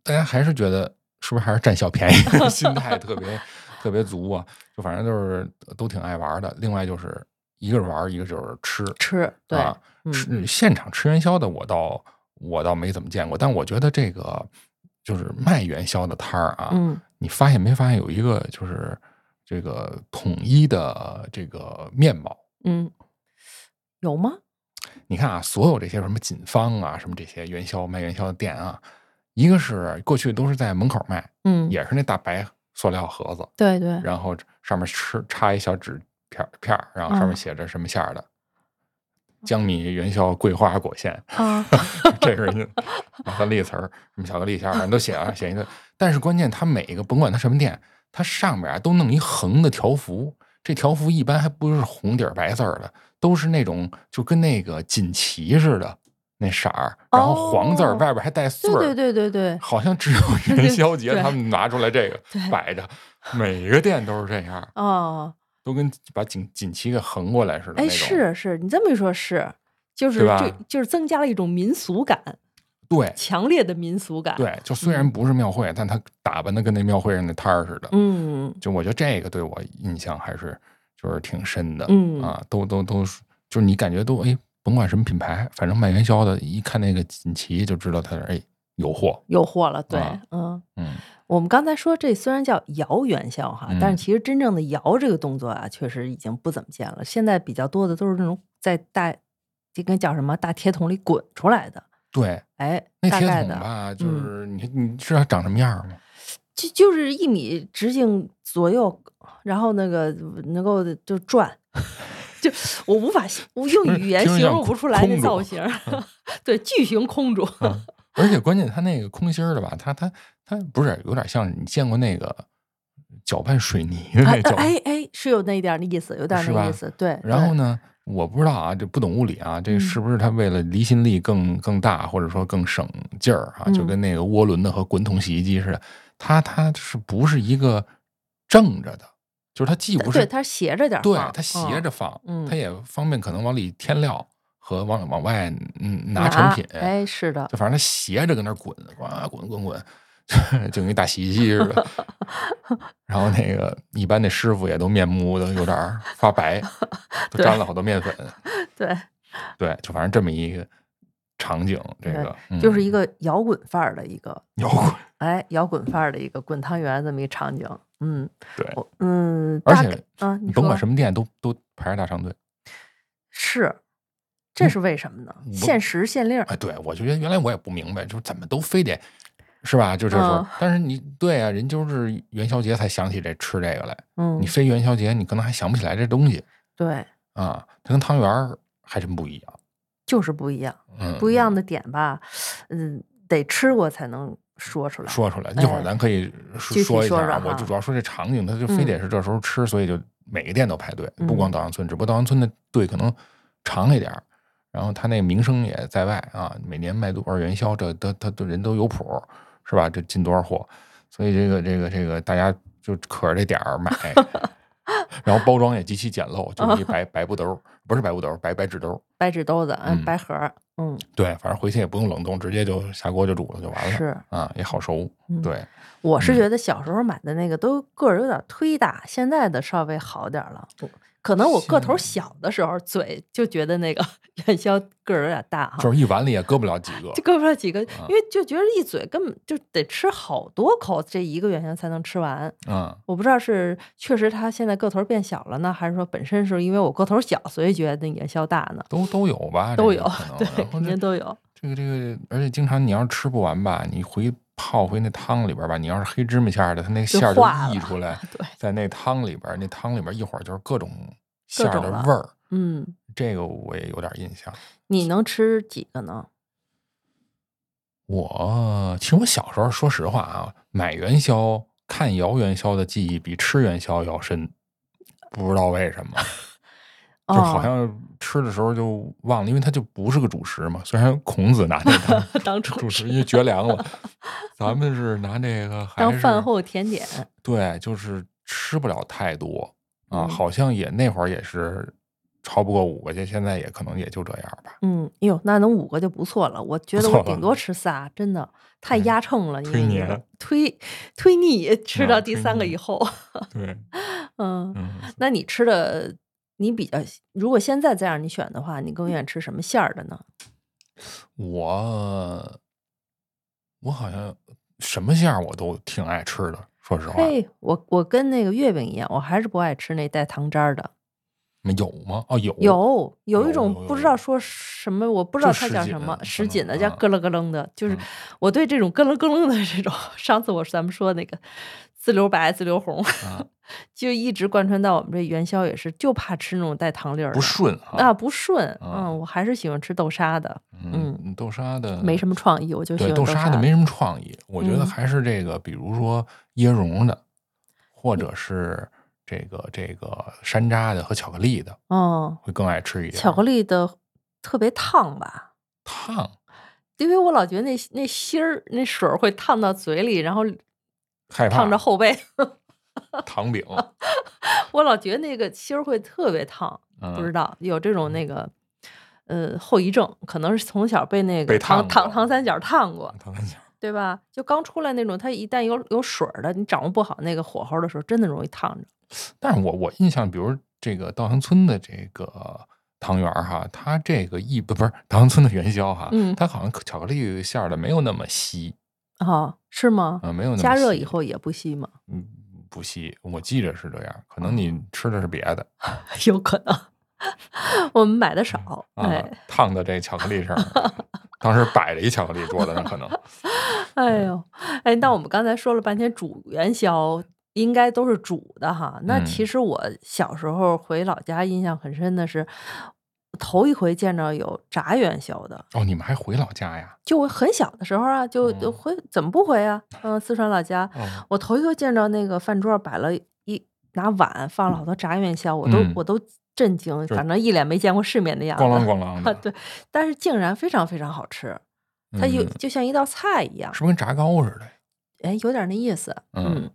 大家还是觉得是不是还是占小便宜，心态特别特别足啊？就反正就是都挺爱玩的。另外就是一个是玩，一个就是吃。吃对，啊，嗯吃现场吃元宵的，我倒我倒没怎么见过，但我觉得这个就是卖元宵的摊儿啊，嗯你发现没发现有一个就是这个统一的这个面貌？嗯，有吗？你看啊，所有这些什么锦芳啊，什么这些元宵卖元宵的店啊，一个是过去都是在门口卖，嗯，也是那大白塑料盒子，对对，然后上面吃插一小纸片儿片儿，然后上面嗯写着什么馅儿的，江米元宵桂花果馅，啊，这是人家马三立词儿，什么巧克力馅儿，反正都写啊写一个。但是关键，它每一个甭管它什么店，它上面啊都弄一横的条幅，这条幅一般还不是红底儿白字儿的，都是那种就跟那个锦旗似的那色儿，然后黄字儿哦外边还带穗儿，对对对对对，好像只有元宵节他们拿出来这个摆着，每个店都是这样，哦，都跟把锦锦旗给横过来似的那哎，是是，你这么一说，是，就是就就是增加了一种民俗感，对强烈的民俗感。，对，就虽然不是庙会，但他打扮的跟那庙会上那摊儿似的。嗯就我觉得这个对我印象还是就是挺深的。嗯啊，都都都是，就是你感觉都哎，甭管什么品牌，反正卖元宵的，一看那个锦旗就知道他是哎有货。有货了，对，啊嗯。嗯，我们刚才说这虽然叫摇元宵哈，但是嗯其实真正的摇这个动作啊，确实已经不怎么见了。现在比较多的都是那种在大这个叫什么大铁桶里滚出来的，对，哎，那铁大概的，桶吧，就嗯是你你知道长什么样吗？就就是一米直径左右，然后那个能够就转，就我无法形我用语言听着像形容不出来那造型儿，对，巨型空竹，嗯而且关键它那个空心儿的吧，它它它不是有点像你见过那个搅拌水泥的哎那种，哎哎，是有那一点儿的意思，有点那意思，对。然后呢，我不知道啊，这不懂物理啊，这嗯是不是它为了离心力更更大，或者说更省劲儿啊？就嗯跟那个涡轮的和滚筒洗衣机似的，它它是不是一个正着的？就是它既不是对，它斜着点儿对它斜嗯着放，嗯它也方便可能往里添料和往往外嗯拿拿成品。哎，是的，就反正它斜着搁那儿滚，哇滚滚滚，就跟一大洗衣机似的。然后那个一般那师傅也都面目都有点发白，都沾了好多面粉。对，对，就反正这么一个场景，这个嗯就是一个摇滚范儿的一个，摇滚。哎，摇滚范儿的一个滚汤圆这么一场景。嗯，对，嗯，而且啊，你你甭管什么店都都排着大长队。是，这是为什么呢？限时限令儿，哎，对我就觉得原来我也不明白，就是怎么都非得是吧？就这时候，嗯但是你对啊，人就是元宵节才想起这吃这个来，嗯你，非元宵节你可能还想不起来这东西对，啊。它跟汤圆儿还真不一样。就是不一样，嗯，不一样的点吧，嗯，得吃过才能说出来。说出来，一会儿哎咱可以说一下我就主要说这场景，它就非得嗯是这时候吃，所以就每个店都排队，不光嗯稻香村，只不过稻香村的队可能长一点儿，然后他那名声也在外啊，每年卖多少元宵，这他他都人都有谱，是吧？这进多少货，所以这个这个这个大家就可着这点儿买，然后包装也极其简陋，就是一白 白布兜儿，不是白布兜儿，白白纸兜儿。白纸兜子，嗯，嗯白盒儿，嗯，对，反正回去也不用冷冻，直接就下锅就煮了就完了。是啊，也好熟。嗯对，我是嗯觉得小时候买的那个都个儿有点忒大，现在的稍微好点儿了。我可能我个头小的时候，嘴就觉得那个 元宵个儿有点大哈，就是一碗里也搁不了几个就。搁不了几个，啊因为就觉得一嘴根本就得吃好多口，这一个元宵才能吃完。嗯，我不知道是确实他现在个头变小了呢，还是说本身是因为我个头小，所以觉得那元宵大呢？都都有吧，都有对，肯定都有。这个这个，而且经常你要是吃不完吧，你回泡回那汤里边吧，你要是黑芝麻馅儿的，它那个馅儿就溢出来，对，在那汤里边儿，那汤里边儿一会儿就是各种馅儿的味儿，嗯，这个我也有点印象。你能吃几个呢？我其实我小时候说实话啊，买元宵、看摇元宵的记忆比吃元宵要深，不知道为什么。就好哦像吃的时候就忘了，因为它就不是个主食嘛。虽然孔子拿这个 当主主食，因为绝粮了，咱们是拿这个当饭后甜点。对，就是吃不了太多啊。嗯好像也那会儿也是超不过五个，就现在也可能也就这样吧。嗯，哎呦，那能五个就不错了。我觉得我顶多吃仨，真的太哎压秤了，因忒为那个黏忒忒腻，吃啊到第三个以后，对，嗯，嗯，那你吃的，你比较，如果现在再让你选的话，你更愿意吃什么馅儿的呢？我我好像什么馅儿我都挺爱吃的，说实话。嘿，我我跟那个月饼一样，我还是不爱吃那带糖渣儿的。有吗？哦，有有有一种不知道说什么，我不知道它叫什么，什锦的叫啊咯楞咯楞的，就是嗯我对这种咯楞咯楞的这种，上次我咱们说那个自留白、自留红，啊就一直贯穿到我们这元宵也是，就怕吃那种带糖粒儿的不顺哈啊，不顺。啊嗯，我还是喜欢吃豆沙的，嗯，豆沙的没什么创意，我就喜欢豆沙沙的没什么创意，我觉得嗯还是这个，比如说椰蓉的，或者是这个这个山楂的和巧克力的，嗯，会更爱吃一点。巧克力的特别烫吧。烫因为我老觉得那那芯儿那水儿会烫到嘴里，然后害怕烫着后背，糖饼，我老觉得那个芯儿会特别烫，不知嗯，道有这种那个呃后遗症，可能是从小被那被个糖糖糖三角烫过，糖三角。对吧？就刚出来那种，它一旦有有水儿的，你掌握不好那个火候的时候，真的容易烫着。但是我我印象，比如这个稻香村的这个汤圆儿哈，它这个一不不是稻香村的元宵哈，嗯它好像巧克力馅儿的没有那么稀，哦，是吗？啊、没有那么加热以后也不稀吗？嗯不稀，我记着是这样，可能你吃的是别的。有可能，我们买的少，啊哎，，烫的这巧克力上，当时摆着一巧克力桌子上，可能 哎呦，哎，那我们刚才说了半天煮元宵，应该都是煮的哈。那嗯。其实我小时候回老家，印象很深的是，头一回见着有炸元宵的，哦，你们还回老家呀？就我很小的时候啊，就回怎么不回啊？嗯，四川老家，哦，我头一回见着那个饭桌摆了一拿碗放了好多炸元宵，我都、嗯我都震惊，反正一脸没见过世面的样子。咣啷咣啷啊，的，对，但是竟然非常非常好吃，它有、嗯就像一道菜一样。是不是跟炸糕似的？哎，有点那意思。嗯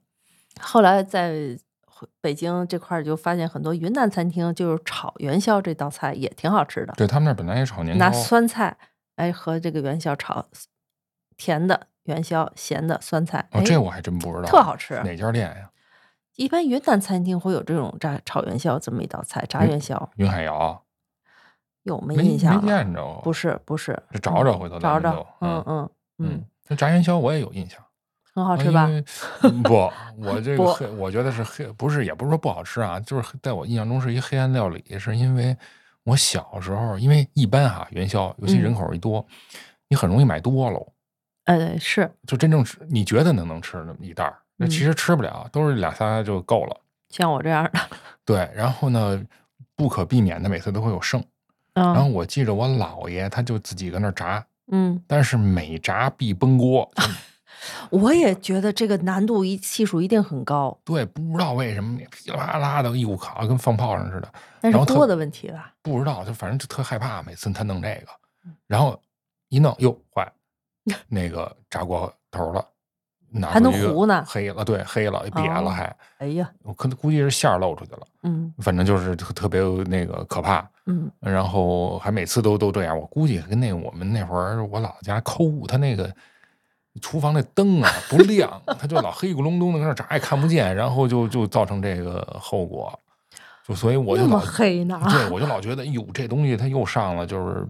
后来在回北京这块儿就发现很多云南餐厅就是炒元宵这道菜也挺好吃的，对他们那儿本来也炒年糕拿，酸菜哎和这个元宵炒，甜的元宵，咸的酸菜，哦，哎这我还真不知道，特好吃哪家店呀？一般云南餐厅会有这种炸炒元宵这么一道菜，炸嗯元宵云海肴有没没印象了？没见着，不是不是，找找回头找找嗯嗯嗯，，那炸元宵我也有印象。很好吃吧？不，我这个黑，我觉得是黑，不是，也不是说不好吃啊，就是在我印象中是一黑暗料理，是因为我小时候，因为一般哈元宵，尤其人嗯口一多，你很容易买多喽，呃，是。就真正吃你觉得能能吃那么一袋儿，那其嗯。实吃不了，都是俩仨就够了。像我这样的，对，然后呢，不可避免的每次都会有剩。然后嗯我记着我姥爷他就自己搁那儿炸，嗯，但是每炸必崩锅，就我也觉得这个难度一系数一定很高，对，不知道为什么噼里啪啦的一股烤，跟放炮仗似的。但是然后特锅的问题吧？不知道，就反正就特害怕，每次他弄这个，嗯然后一弄哟坏，那个炸锅头了，拿还能糊呢黑了，对，黑了，瘪了哦还，哎呀，我可能估计是馅儿漏出去了，嗯反正就是特特别那个可怕，嗯，然后还每次都都这样，我估计跟那我们那会儿我姥姥家抠他那个。厨房那灯啊不亮，他就老黑咕隆咚的搁那炸，也看不见，然后就就造成这个后果。就所以我就老黑呢？对，我就老觉得，哟，这东西它又上了，就是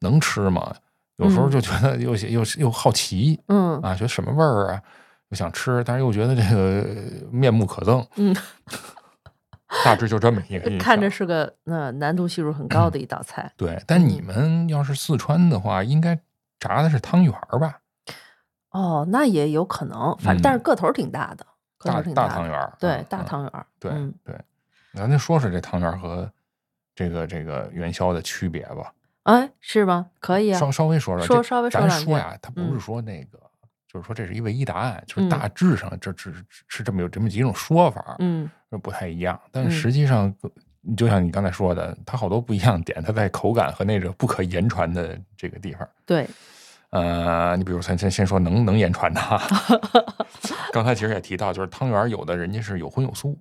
能吃吗？有时候嗯就觉得又 又又好奇嗯啊，觉得什么味儿啊，又想吃，但是又觉得这个面目可憎。嗯，大致就这么一个意思。看着是个那难度系数很高的一道菜。对，但你嗯们要是四川的话，应该炸的是汤圆儿吧？哦，那也有可能，反正但是个头儿挺大的，个头挺大汤圆儿，对大汤圆儿，对嗯对，咱就说说这汤圆儿和这个这个元宵的区别吧。哎，是吗？可以啊稍，稍微说说，这说稍微说咱两句说呀，它不是嗯说那个，就是说这是一唯一答案，就是嗯大致上这只是这么有这么几种说法，嗯不太一样。但嗯实际上，就像你刚才说的，它好多不一样点，它在口感和那个不可言传的这个地方。对，呃，你比如先先先说能能言传的哈，刚才其实也提到，就是汤圆有的人家是有荤有素，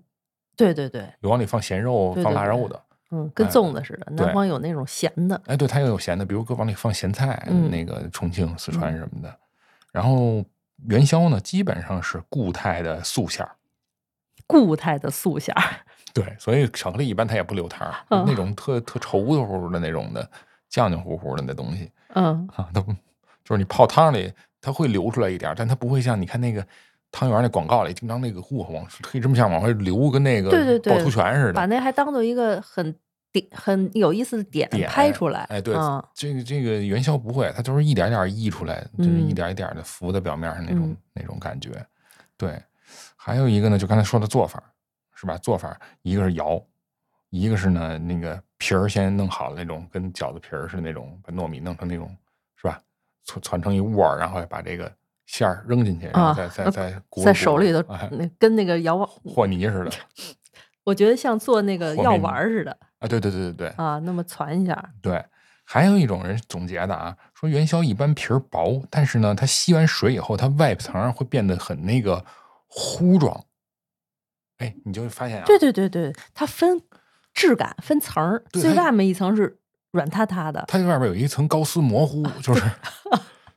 对对对，有往里放咸肉、放对对对腊肉的。嗯，跟哎粽子似的，南方有那种咸的，哎，对，它也有咸的，比如搁往里放咸菜，嗯。那个重庆、四川什么的。然后元宵呢，基本上是固态的素馅儿，固态的素馅儿。对，所以巧克力一般它也不留汤儿，嗯那种特特稠乎乎的那种的，浆浆糊糊的那东西嗯。啊，它不就是你泡汤里它会流出来一点儿，但它不会像你看那个汤圆儿那广告里经常那个嚯往黑芝麻酱往外流，跟那个对对对趵突泉似的。把那还当做一个很点很有意思的点点拍出来。哎，对，嗯这个这个元宵不会，它就是一点点溢出来，就是嗯一点一点的浮在表面上那种、嗯那种感觉。对，还有一个呢，就刚才说的做法，是吧？做法一个是摇，一个是呢那个皮儿先弄好了那种，跟饺子皮儿似的那种，把糯米弄成那种？攒攒成一窝儿，然后把这个馅儿扔进去，然后啊再再呃再鼓在手里头哎，那跟那个摇和泥似的 我觉得像做那个药丸儿似的啊！对对对对对，啊，那么攒一下。对，还有一种人总结的啊，说元宵一般皮儿薄，但是呢，它吸完水以后，它外层会变得很那个糊状。哎，你就会发现啊，对对对对，它分质感分层儿，最外面一层是软塌塌的，它外边有一层高丝模糊，就是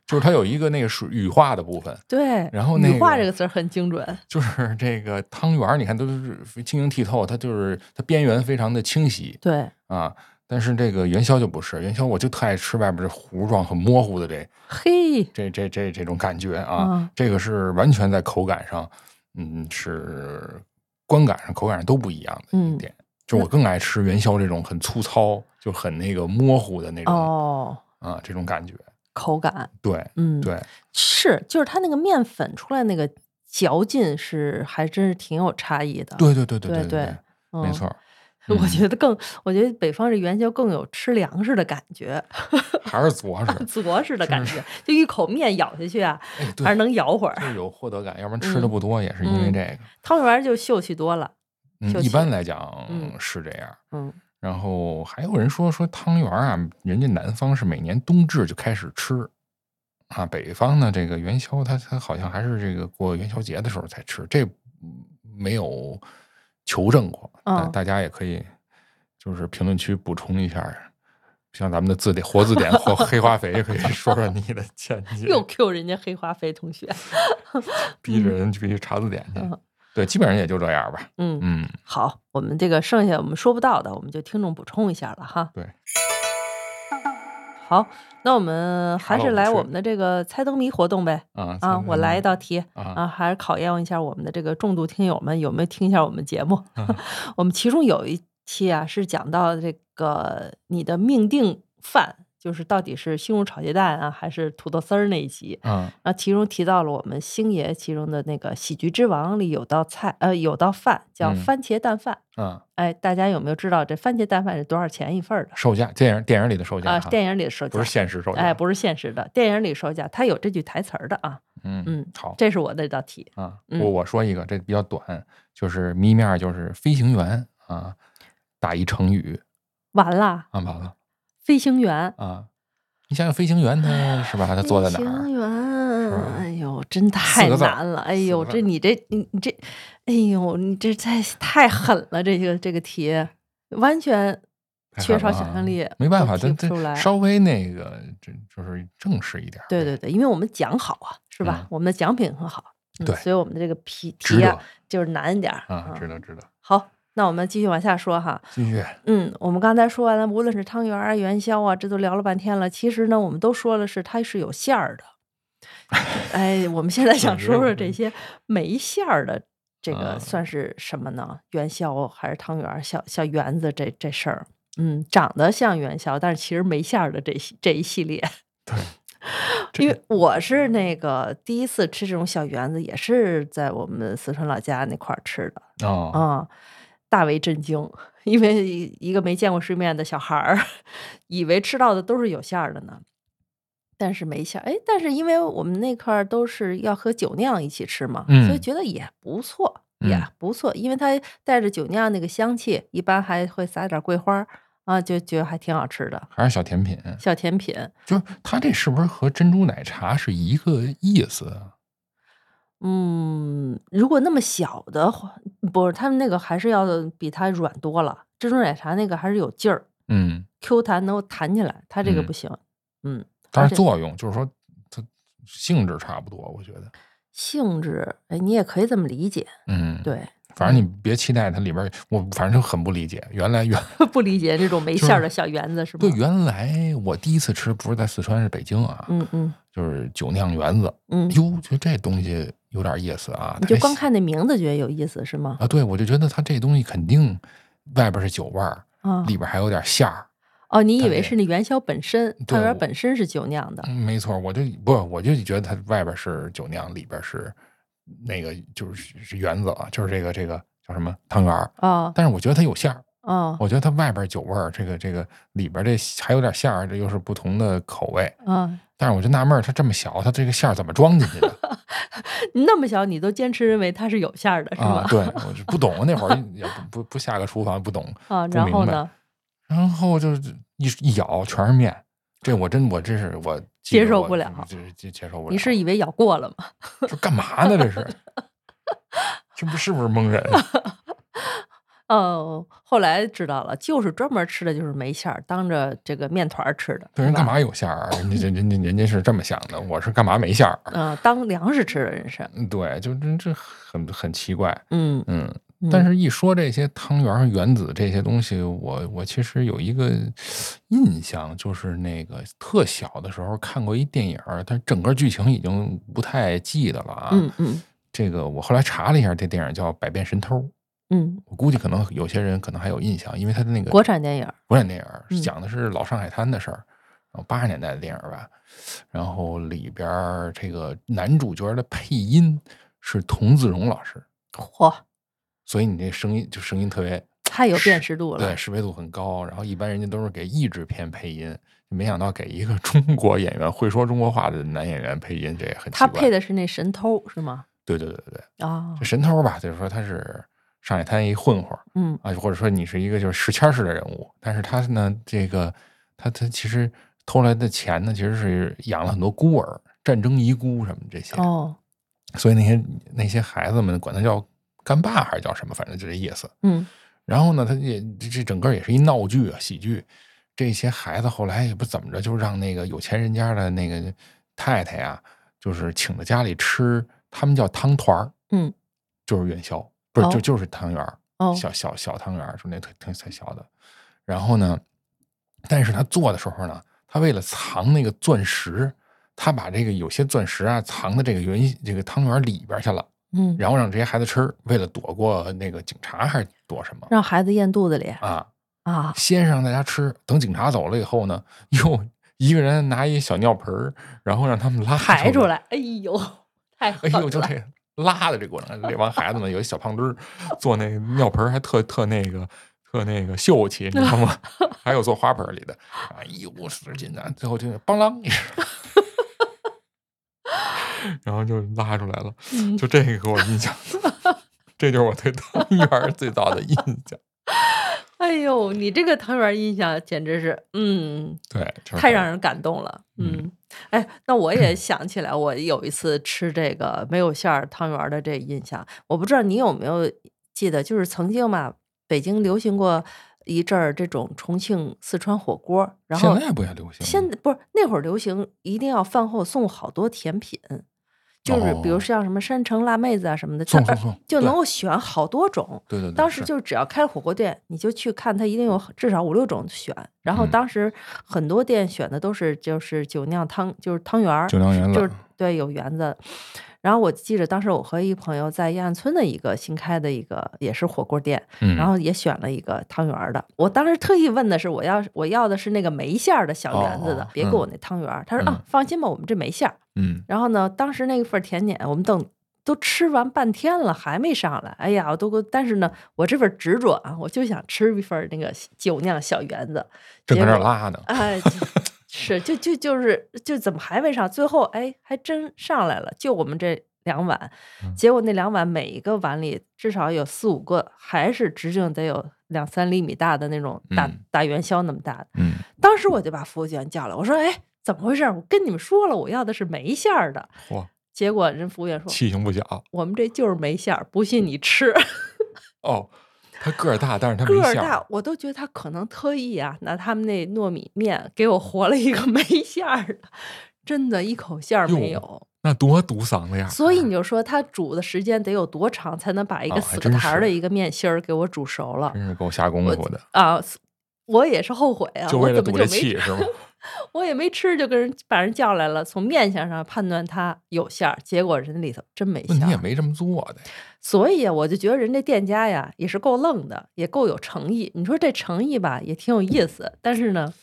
就是它有一个那个水羽化的部分，对。然后那个羽化这个词儿很精准，就是这个汤圆儿，你看都是晶莹剔透，它就是它边缘非常的清晰对，啊。但是这个元宵就不是，元宵我就特爱吃外边这糊状很模糊的这嘿，这这这这种感觉啊，嗯这个是完全在口感上，嗯，是观感上、口感上都不一样的一嗯点。就我更爱吃元宵这种很粗糙，就很那个模糊的那种、哦，啊，这种感觉。口感，对嗯，对，是，就是它那个面粉出来那个嚼劲是还真是挺有差异的。对对对对对对，嗯没错。儿。我嗯觉得更，我觉得北方这元宵更有吃粮食的感觉，还是着实，着实的感觉，就一口面咬下去啊，哎，还是，能咬会儿。就是有获得感，要不然吃的嗯不多也是因为嗯这个。汤圆儿就秀气多了，嗯，一般来讲嗯是这样。嗯，然后还有人说说汤圆啊，人家南方是每年冬至就开始吃，啊，北方呢这个元宵它它好像还是这个过元宵节的时候才吃，这嗯没有求证过，大嗯大家也可以就是评论区补充一下，像咱们的字典活字典或黑化肥可以说说你的见解，又 Q 人家黑化肥同学，逼着人必须查字典去嗯。对，基本上也就这样吧。嗯，嗯，好，我们这个剩下我们说不到的，我们就听众补充一下了哈。对。好，那我们还是来我们的这个猜灯谜活动呗。啊啊，我来一道题啊啊，还是考验一下我们的这个重度听友们有没有听一下我们节目。嗯 我们其中有一期啊是讲到这个你的命定饭，就是到底是西红柿炒鸡蛋啊，还是土豆丝儿那一集。啊然后其中提到了我们星爷其中的那个《喜剧之王》里有道菜，呃，有道饭叫嗯番茄蛋饭。嗯，哎，大家有没有知道这番茄蛋饭是多少钱一份儿的？售价电影电影里的售价啊，电影里的售价不是现实售价。哎，不是现实的，电影里售价，它有这句台词儿的啊。嗯嗯好这是我的一道题。啊，嗯我我说一个，这比较短，就是谜面就是飞行员啊，打一成语完了，啊，完了飞行员。啊，你想想飞行员他是吧？他坐在哪儿飞？行员吧，哎呦，真太难了！哎呦，这你这你你这，哎呦，你这太太狠了！这个这个题完全缺少想象力，没办法，咱不出来。稍微那个，这就是正式一点。对对对，因为我们讲好啊，是吧？嗯我们的奖品很好，嗯对所以我们的这个题题啊就是难一点儿啊，知道知道。好，那我们继续往下说哈。继续，嗯，我们刚才说完了，无论是汤圆啊、元宵啊，这都聊了半天了。其实呢，我们都说了是它是有馅儿的。哎，我们现在想说说这些没馅儿的，这个啊算是什么呢？元宵还是汤圆、小小圆子这这事儿？嗯，长得像元宵，但是其实没馅儿的这这一系列。对 因为我是那个第一次吃这种小圆子，也是在我们四川老家那块儿吃的。哦，啊、大为震惊，因为一一个没见过世面的小孩儿，以为吃到的都是有馅儿的呢，但是没馅儿。哎，但是因为我们那块儿都是要和酒酿一起吃嘛，所以嗯觉得也不错，也嗯不错，因为它带着酒酿那个香气，一般还会撒点桂花儿啊，就觉得还挺好吃的还是小甜品，小甜品。就是它这是不是和珍珠奶茶是一个意思啊？嗯，如果那么小的话，不是他们那个还是要比它软多了。珍珠奶茶那个还是有劲儿嗯，，Q 弹能够弹起来，它这个嗯不行。嗯，但是作用就是说它性质差不多，我觉得。性质，哎，你也可以这么理解。嗯，，对，反正你别期待它里边，我反正就很不理解。原来原 不理解这种没馅儿的小圆子是吗？对，原来我第一次吃不是在四川，是北京啊，嗯嗯就是酒酿圆子。嗯，哟，觉得这东西有点意思啊。你就光看那名字觉得有意思是吗？啊，对，我就觉得它这东西肯定外边是酒味儿，啊里边还有点馅儿。哦，你以为是那元宵本身，对汤圆我本身是酒酿的嗯，没错，我就不，我就觉得它外边是酒酿，里边是那个就是是圆子了，就是这个这个叫什么汤圆儿。哦但是我觉得它有馅儿，哦我觉得它外边酒味儿，这个这个里边这还有点馅儿，这又是不同的口味。嗯，但是我就纳闷儿，它这么小，它这个馅儿怎么装进去的 那么小，你都坚持认为它是有馅儿的，是吗？？啊对，我就不懂，那会儿 也不不不下个厨房不懂，然后呢？然后就是一一咬全是面，这我真我这是我记接受不了接受不了。你是以为咬过了吗？这干嘛呢？这是，这不是不是蒙人？哦，后来知道了，就是专门吃的就是没馅儿，当着这个面团儿吃的。对人干嘛有馅儿啊？人家人人家人家是这么想的，我是干嘛没馅儿？嗯、当粮食吃的人是。嗯对，就这这很很奇怪。嗯，嗯，嗯但是一说这些汤圆儿、原子这些东西，我我其实有一个印象，就是那个特小的时候看过一电影儿，但整个剧情已经不太记得了啊。嗯嗯这个我后来查了一下，这电影叫《百变神偷》，嗯，我估计可能有些人可能还有印象，因为他的那个国产电影儿。国产电影讲的是老上海滩的事儿，然后八十年代的电影儿吧，然后里边儿这个男主角的配音是童自荣老师，嚯，所以你这声音就声音特别 太有辨识度了。对，识别度很高。然后一般人家都是给译制片配音，没想到给一个 中国演员会说中国话的男演员配音，这也很奇怪。他配的是那神偷是吗？对对对对对，啊这，神偷吧，就是说他是上海滩一混混嗯啊，或者说你是一个就是石谦儿式的人物，但是他呢，这个他他其实偷来的钱呢，其实是养了很多孤儿、战争遗孤什么这些，哦，所以那些那些孩子们管他叫干爸还是叫什么，反正就这意思。嗯然后呢，他也这这整个也是一闹剧啊，喜剧。这些孩子后来也不怎么着，就让那个有钱人家的那个太太呀，就是请到家里吃，他们叫汤团儿，嗯，就是元宵，不是、哦就就是汤圆儿，哦小小小汤圆儿，就那特特特小的。然后呢，但是他做的时候呢，他为了藏那个钻石，他把这个有些钻石啊藏在这个圆这个汤圆里边去了，嗯，然后让这些孩子吃，为了躲过那个警察还是躲什么让孩子咽肚子里啊？啊。先让大家吃，等警察走了以后呢，又一个人拿一小尿盆儿，然后让他们拉出排出。来，哎呦，太哎狠了！呦，就这拉的这过程，这帮孩子们有一小胖墩儿做那尿盆儿还特特那个特那个秀气，你知道吗？还有做花盆儿里的，哎呦使劲的，最后就梆啷一声，然后就拉出来了。嗯就这个给我印象，这就是我对汤圆儿最早的印象。哎呦，你这个汤圆儿印象简直是，嗯，对，太让人感动了。嗯嗯，哎，那我也想起来，我有一次吃这个没有馅儿汤圆儿的这印象，我不知道你有没有记得，就是曾经嘛，北京流行过一阵儿这种重庆四川火锅，然后现在不也流行？现在不是那会儿流行，一定要饭后送好多甜品，就是比如哦像什么山城辣妹子啊什么的，它送送送就能够选好多种。对对对，当时是就只要开火锅店，你就去看，它一定有至少五六种选。然后嗯当时很多店选的都是就是酒酿汤，就是汤圆儿，酒酿圆子就是对有圆子。然后我记着当时我和一朋友在燕安村的一个新开的一个也是火锅店，嗯，然后也选了一个汤圆儿的。我当时特意问的是，我要我要的是那个没馅儿的小圆子的，哦别给我那汤圆儿。他说、啊嗯，放心吧，我们这没馅儿。嗯然后呢，当时那份甜点，我们等都吃完半天了，还没上来。哎呀，我都但是呢，我这份执着啊，我就想吃一份那个酒酿小圆子。正在那儿结果拉呢，哎，是就就就是就怎么还没上？最后哎，还真上来了，就我们这两碗。嗯结果那两碗每一个碗里至少有四五个，还是直径得有两三厘米大的那种大、嗯大元宵那么大的。嗯，当时我就把服务员叫来，我说：“哎，怎么回事？我跟你们说了，我要的是没馅儿的。哇，”结果人服务员说气性不小：“我们这就是没馅儿，不信你吃。哦。他个儿大，但是他没馅儿个儿大，我都觉得他可能特意啊，拿他们那糯米面给我和了一个 没馅儿的，真的一口馅儿没有。那多堵嗓子呀！所以你就说他煮的时间得有多长，才能把一个死个台儿的一个面心儿给我煮熟了真是够下功夫的，啊！我也是后悔啊，就为了堵这气是吗？我也没吃，就跟人把人叫来了，从面相上判断他有馅儿，结果人里头真没馅儿。你也没这么做的，所以啊，我就觉得人家店家呀也是够愣的，也够有诚意。你说这诚意吧，也挺有意思，但是呢，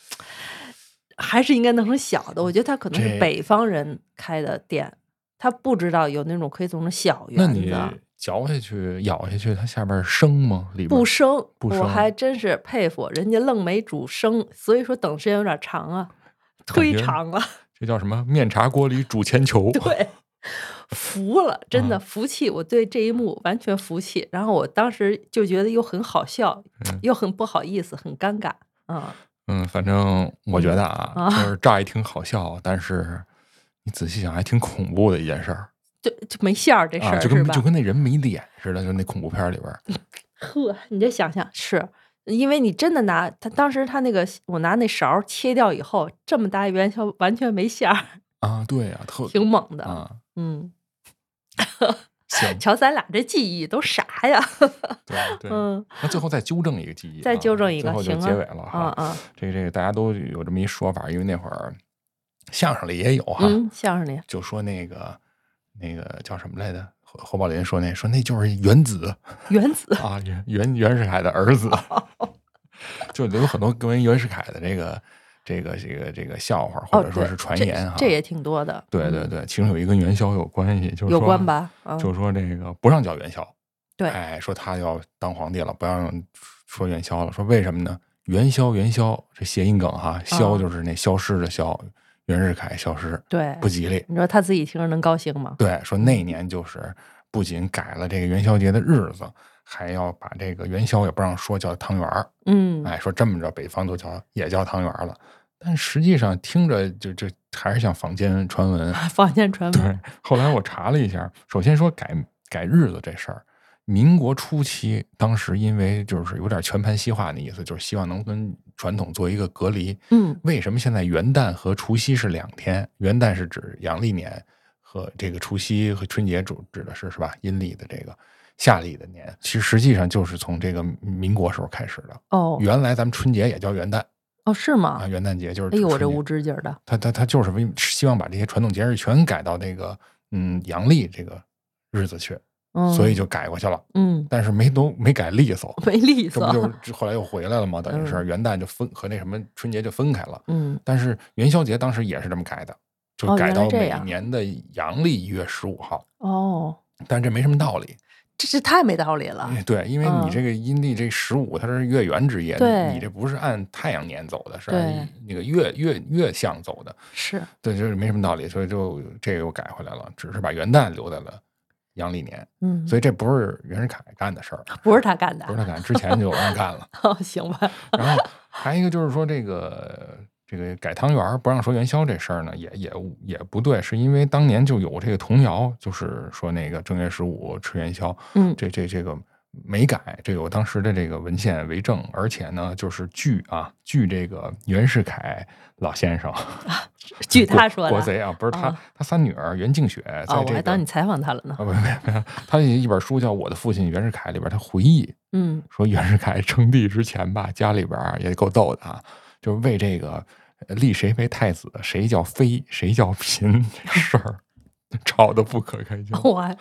还是应该弄成小的。我觉得他可能是北方人开的店，他不知道有那种可以做成小那你圆子。嚼下去、咬下去，它下边生吗？里边不生，不生我还真是佩服人家愣没煮生，所以说等时间有点长啊，忒长了。这叫什么？面茶锅里煮铅球。对，服了，真的啊服气。我对这一幕完全服气。然后我当时就觉得又很好笑，嗯又很不好意思，很尴尬。啊、嗯，反正我觉得啊，啊就是乍一听好笑，但是你仔细想，还挺恐怖的一件事儿就就没馅儿这事啊，儿、吧就跟就？跟那人没脸似的，就那恐怖片里边儿。呵，你这想想是。因为你真的拿他当时他那个我拿那勺儿切掉以后，这么大一元宵完全没馅儿，啊，对呀、特挺猛的。啊，嗯，行，瞧咱俩这记忆都啥呀？对对。嗯那最后再纠正一个记忆啊，再纠正一个最后就行啊结尾了哈。啊啊，这个这个大家都有这么一说法，因为那会儿相声里也有哈，嗯，相声里就说那个那个叫什么来着？侯侯宝林说那说那就是原子 原子啊，袁袁袁世凯的儿子，就有很多关于袁世凯的这个这个这个这个笑话，或者说是传言哈。这也挺多的。嗯对对对，其中有一个跟元宵有关系，就是有说关吧？嗯就说这个不让叫元宵，对哎，说他要当皇帝了，不让说元宵了，说为什么呢？元宵元宵这谐音梗哈，消啊就是那消失的消，袁世凯消失对，不吉利。你说他自己听着能高兴吗？对，说那年就是不仅改了这个元宵节的日子，还要把这个元宵也不让说叫汤圆儿，嗯，哎，说这么着北方都叫也叫汤圆儿了，但实际上听着就就还是像坊间传闻。坊间传闻，对，后来我查了一下，首先说改改日子这事儿，民国初期，当时因为就是有点全盘西化的意思，就是希望能跟传统做一个隔离。嗯为什么现在元旦和除夕是两天？元旦是指阳历年，和这个除夕和春节主指的是是吧？阴历的这个夏历的年，其实实际上就是从这个民国时候开始的。哦原来咱们春节也叫元旦哦是吗啊，？元旦节就是哎呦，我这无知劲儿的，他他他就是为希望把这些传统节日全改到那个嗯阳历这个日子去，嗯，所以就改过去了。嗯。但是没都没改利索，没利索。这，不就是后来又回来了吗？等于是嗯。元旦就分和那什么春节就分开了。嗯。但是元宵节当时也是这么改的，就改到每年的阳历一月十五号。哦，但这没什么道理，这这太没道理了。哎对，因为你嗯这个阴历这十五它是月圆之夜，对。你这不是按太阳年走的，是对。按那个月月月相走的。是，对，就是没什么道理，所以就这个又改回来了，只是把元旦留在了阳历年，嗯，所以这不是袁世凯干的事儿，不是他干的不是他干，之前就有人干了。哦，行吧，然后还有一个就是说，这个这个改汤圆儿不让说元宵这事儿呢，也也也不对，是因为当年就有这个童谣，就是说那个正月十五吃元宵，嗯这这这个没改，这有当时的这个文献为证，而且呢，就是据啊据这个袁世凯老先生，据他说的国贼啊，不是他啊他三女儿袁静雪在哦，我这个还当你采访他了呢啊。不不不，他一本书叫《我的父亲袁世凯》里边，他回忆嗯说袁世凯称帝之前吧，家里边也够逗的啊，就是为这个呃立谁为太子，谁叫妃，谁叫嫔这事儿 吵得不可开交。我还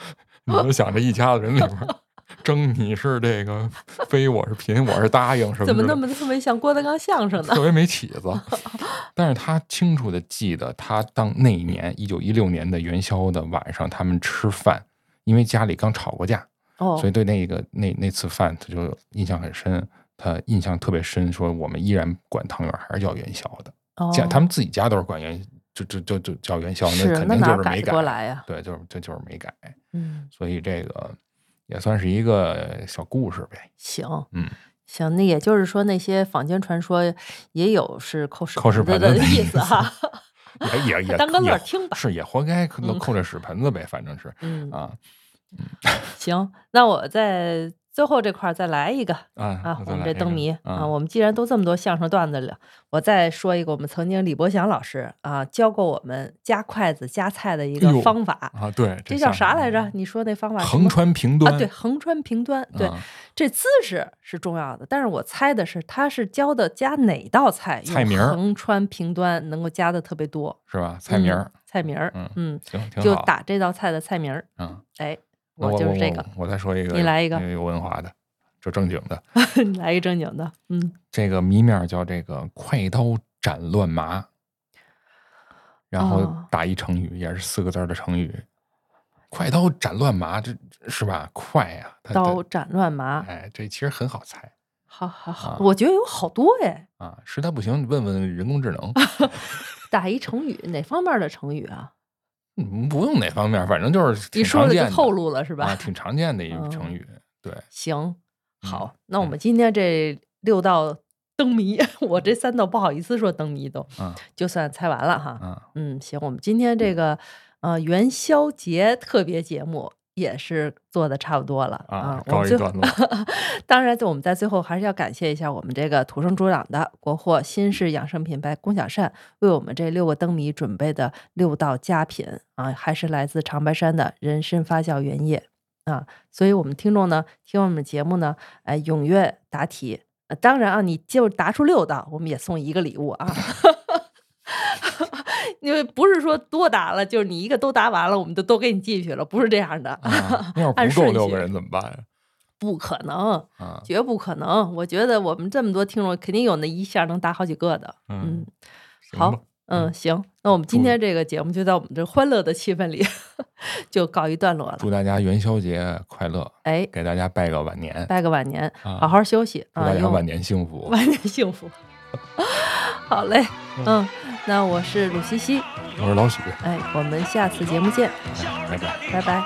你就想这一家子人里边儿争你是这个 非，我是贫，我是答应什么怎么那么特别像郭德纲相声呢？特别没起子。但是他清楚的记得，他当那一年一九一六年的元宵的晚上，他们吃饭，因为家里刚吵过架，哦所以对那个那那次饭他就印象很深。他印象特别深，说我们依然管汤圆还是叫元宵的，哦，家他们自己家都是管元，就就就就叫元宵，那肯定就是没改。得过来呀？对，就是这就是没改，嗯，所以这个也算是一个小故事呗。行，嗯，行，那也就是说，那些坊间传说也有是扣屎扣屎盆子的意思哈。也也 也当个乐听吧是也活该扣嗯扣这屎盆子呗，反正是嗯，啊，行，那我再最后这块儿再来一个啊啊，我们这灯谜啊我们既然都这么多相声段子了，我再说一个，我们曾经李伯祥老师啊教过我们夹筷子夹菜的一个方法，啊，对，这叫啥来着？你说那方法什横穿平端啊？对，横穿平端，对，啊这姿势是重要的。但是我猜的是，他是教的夹哪道菜，用菜名儿横穿平端能够夹的特别多。是吧？菜名菜名儿，嗯就。打这道菜的菜名儿。嗯，哎，那我就是这个，我，再说一个，你来一个有文化的，就正经的。你来一正经的，嗯，这个谜面叫这个“快刀斩乱麻”，然后哦打一成语，也是四个字的成语。快刀斩乱麻，这这是吧？快呀、它刀斩乱麻，哎，这其实很好猜好好好啊，我觉得有好多哎。啊。实在不行，问问人工智能。打一成语，哪方面的成语啊？嗯，不用哪方面，反正就是挺一说了就透露了是吧？啊，挺常见的一个成语。对，行，嗯好，那我们今天这六道灯谜，我这三道不好意思说灯谜都，嗯就算猜完了哈。嗯，嗯，行，我们今天这个呃元宵节特别节目也是做的差不多了啊，我一段落。当然，在我们在最后还是要感谢一下我们这个土生土长的国货新式养生品牌龚小善为我们这六个灯谜准备的六道佳品啊，还是来自长白山的人参发酵原液啊。所以，我们听众呢，听我们节目呢，哎，踊跃答题。呃当然啊，你就答出六道，我们也送一个礼物啊。因为不是说多答了，就是你一个都答完了，我们就都给你寄去了，不是这样的，啊 那要不够六个人怎么办呀？不可能。啊，绝不可能！我觉得我们这么多听众，肯定有那一下能答好几个的。嗯嗯，好，嗯，行，那我们今天这个节目就在我们这欢乐的气氛里 就告一段落了。祝大家元宵节快乐，哎，给大家拜个晚年，拜个晚年，啊好好休息祝大家晚年幸福。晚年幸福。好嘞，嗯，那我是鲁西西，我是老许，哎，我们下次节目见，拜拜。拜拜。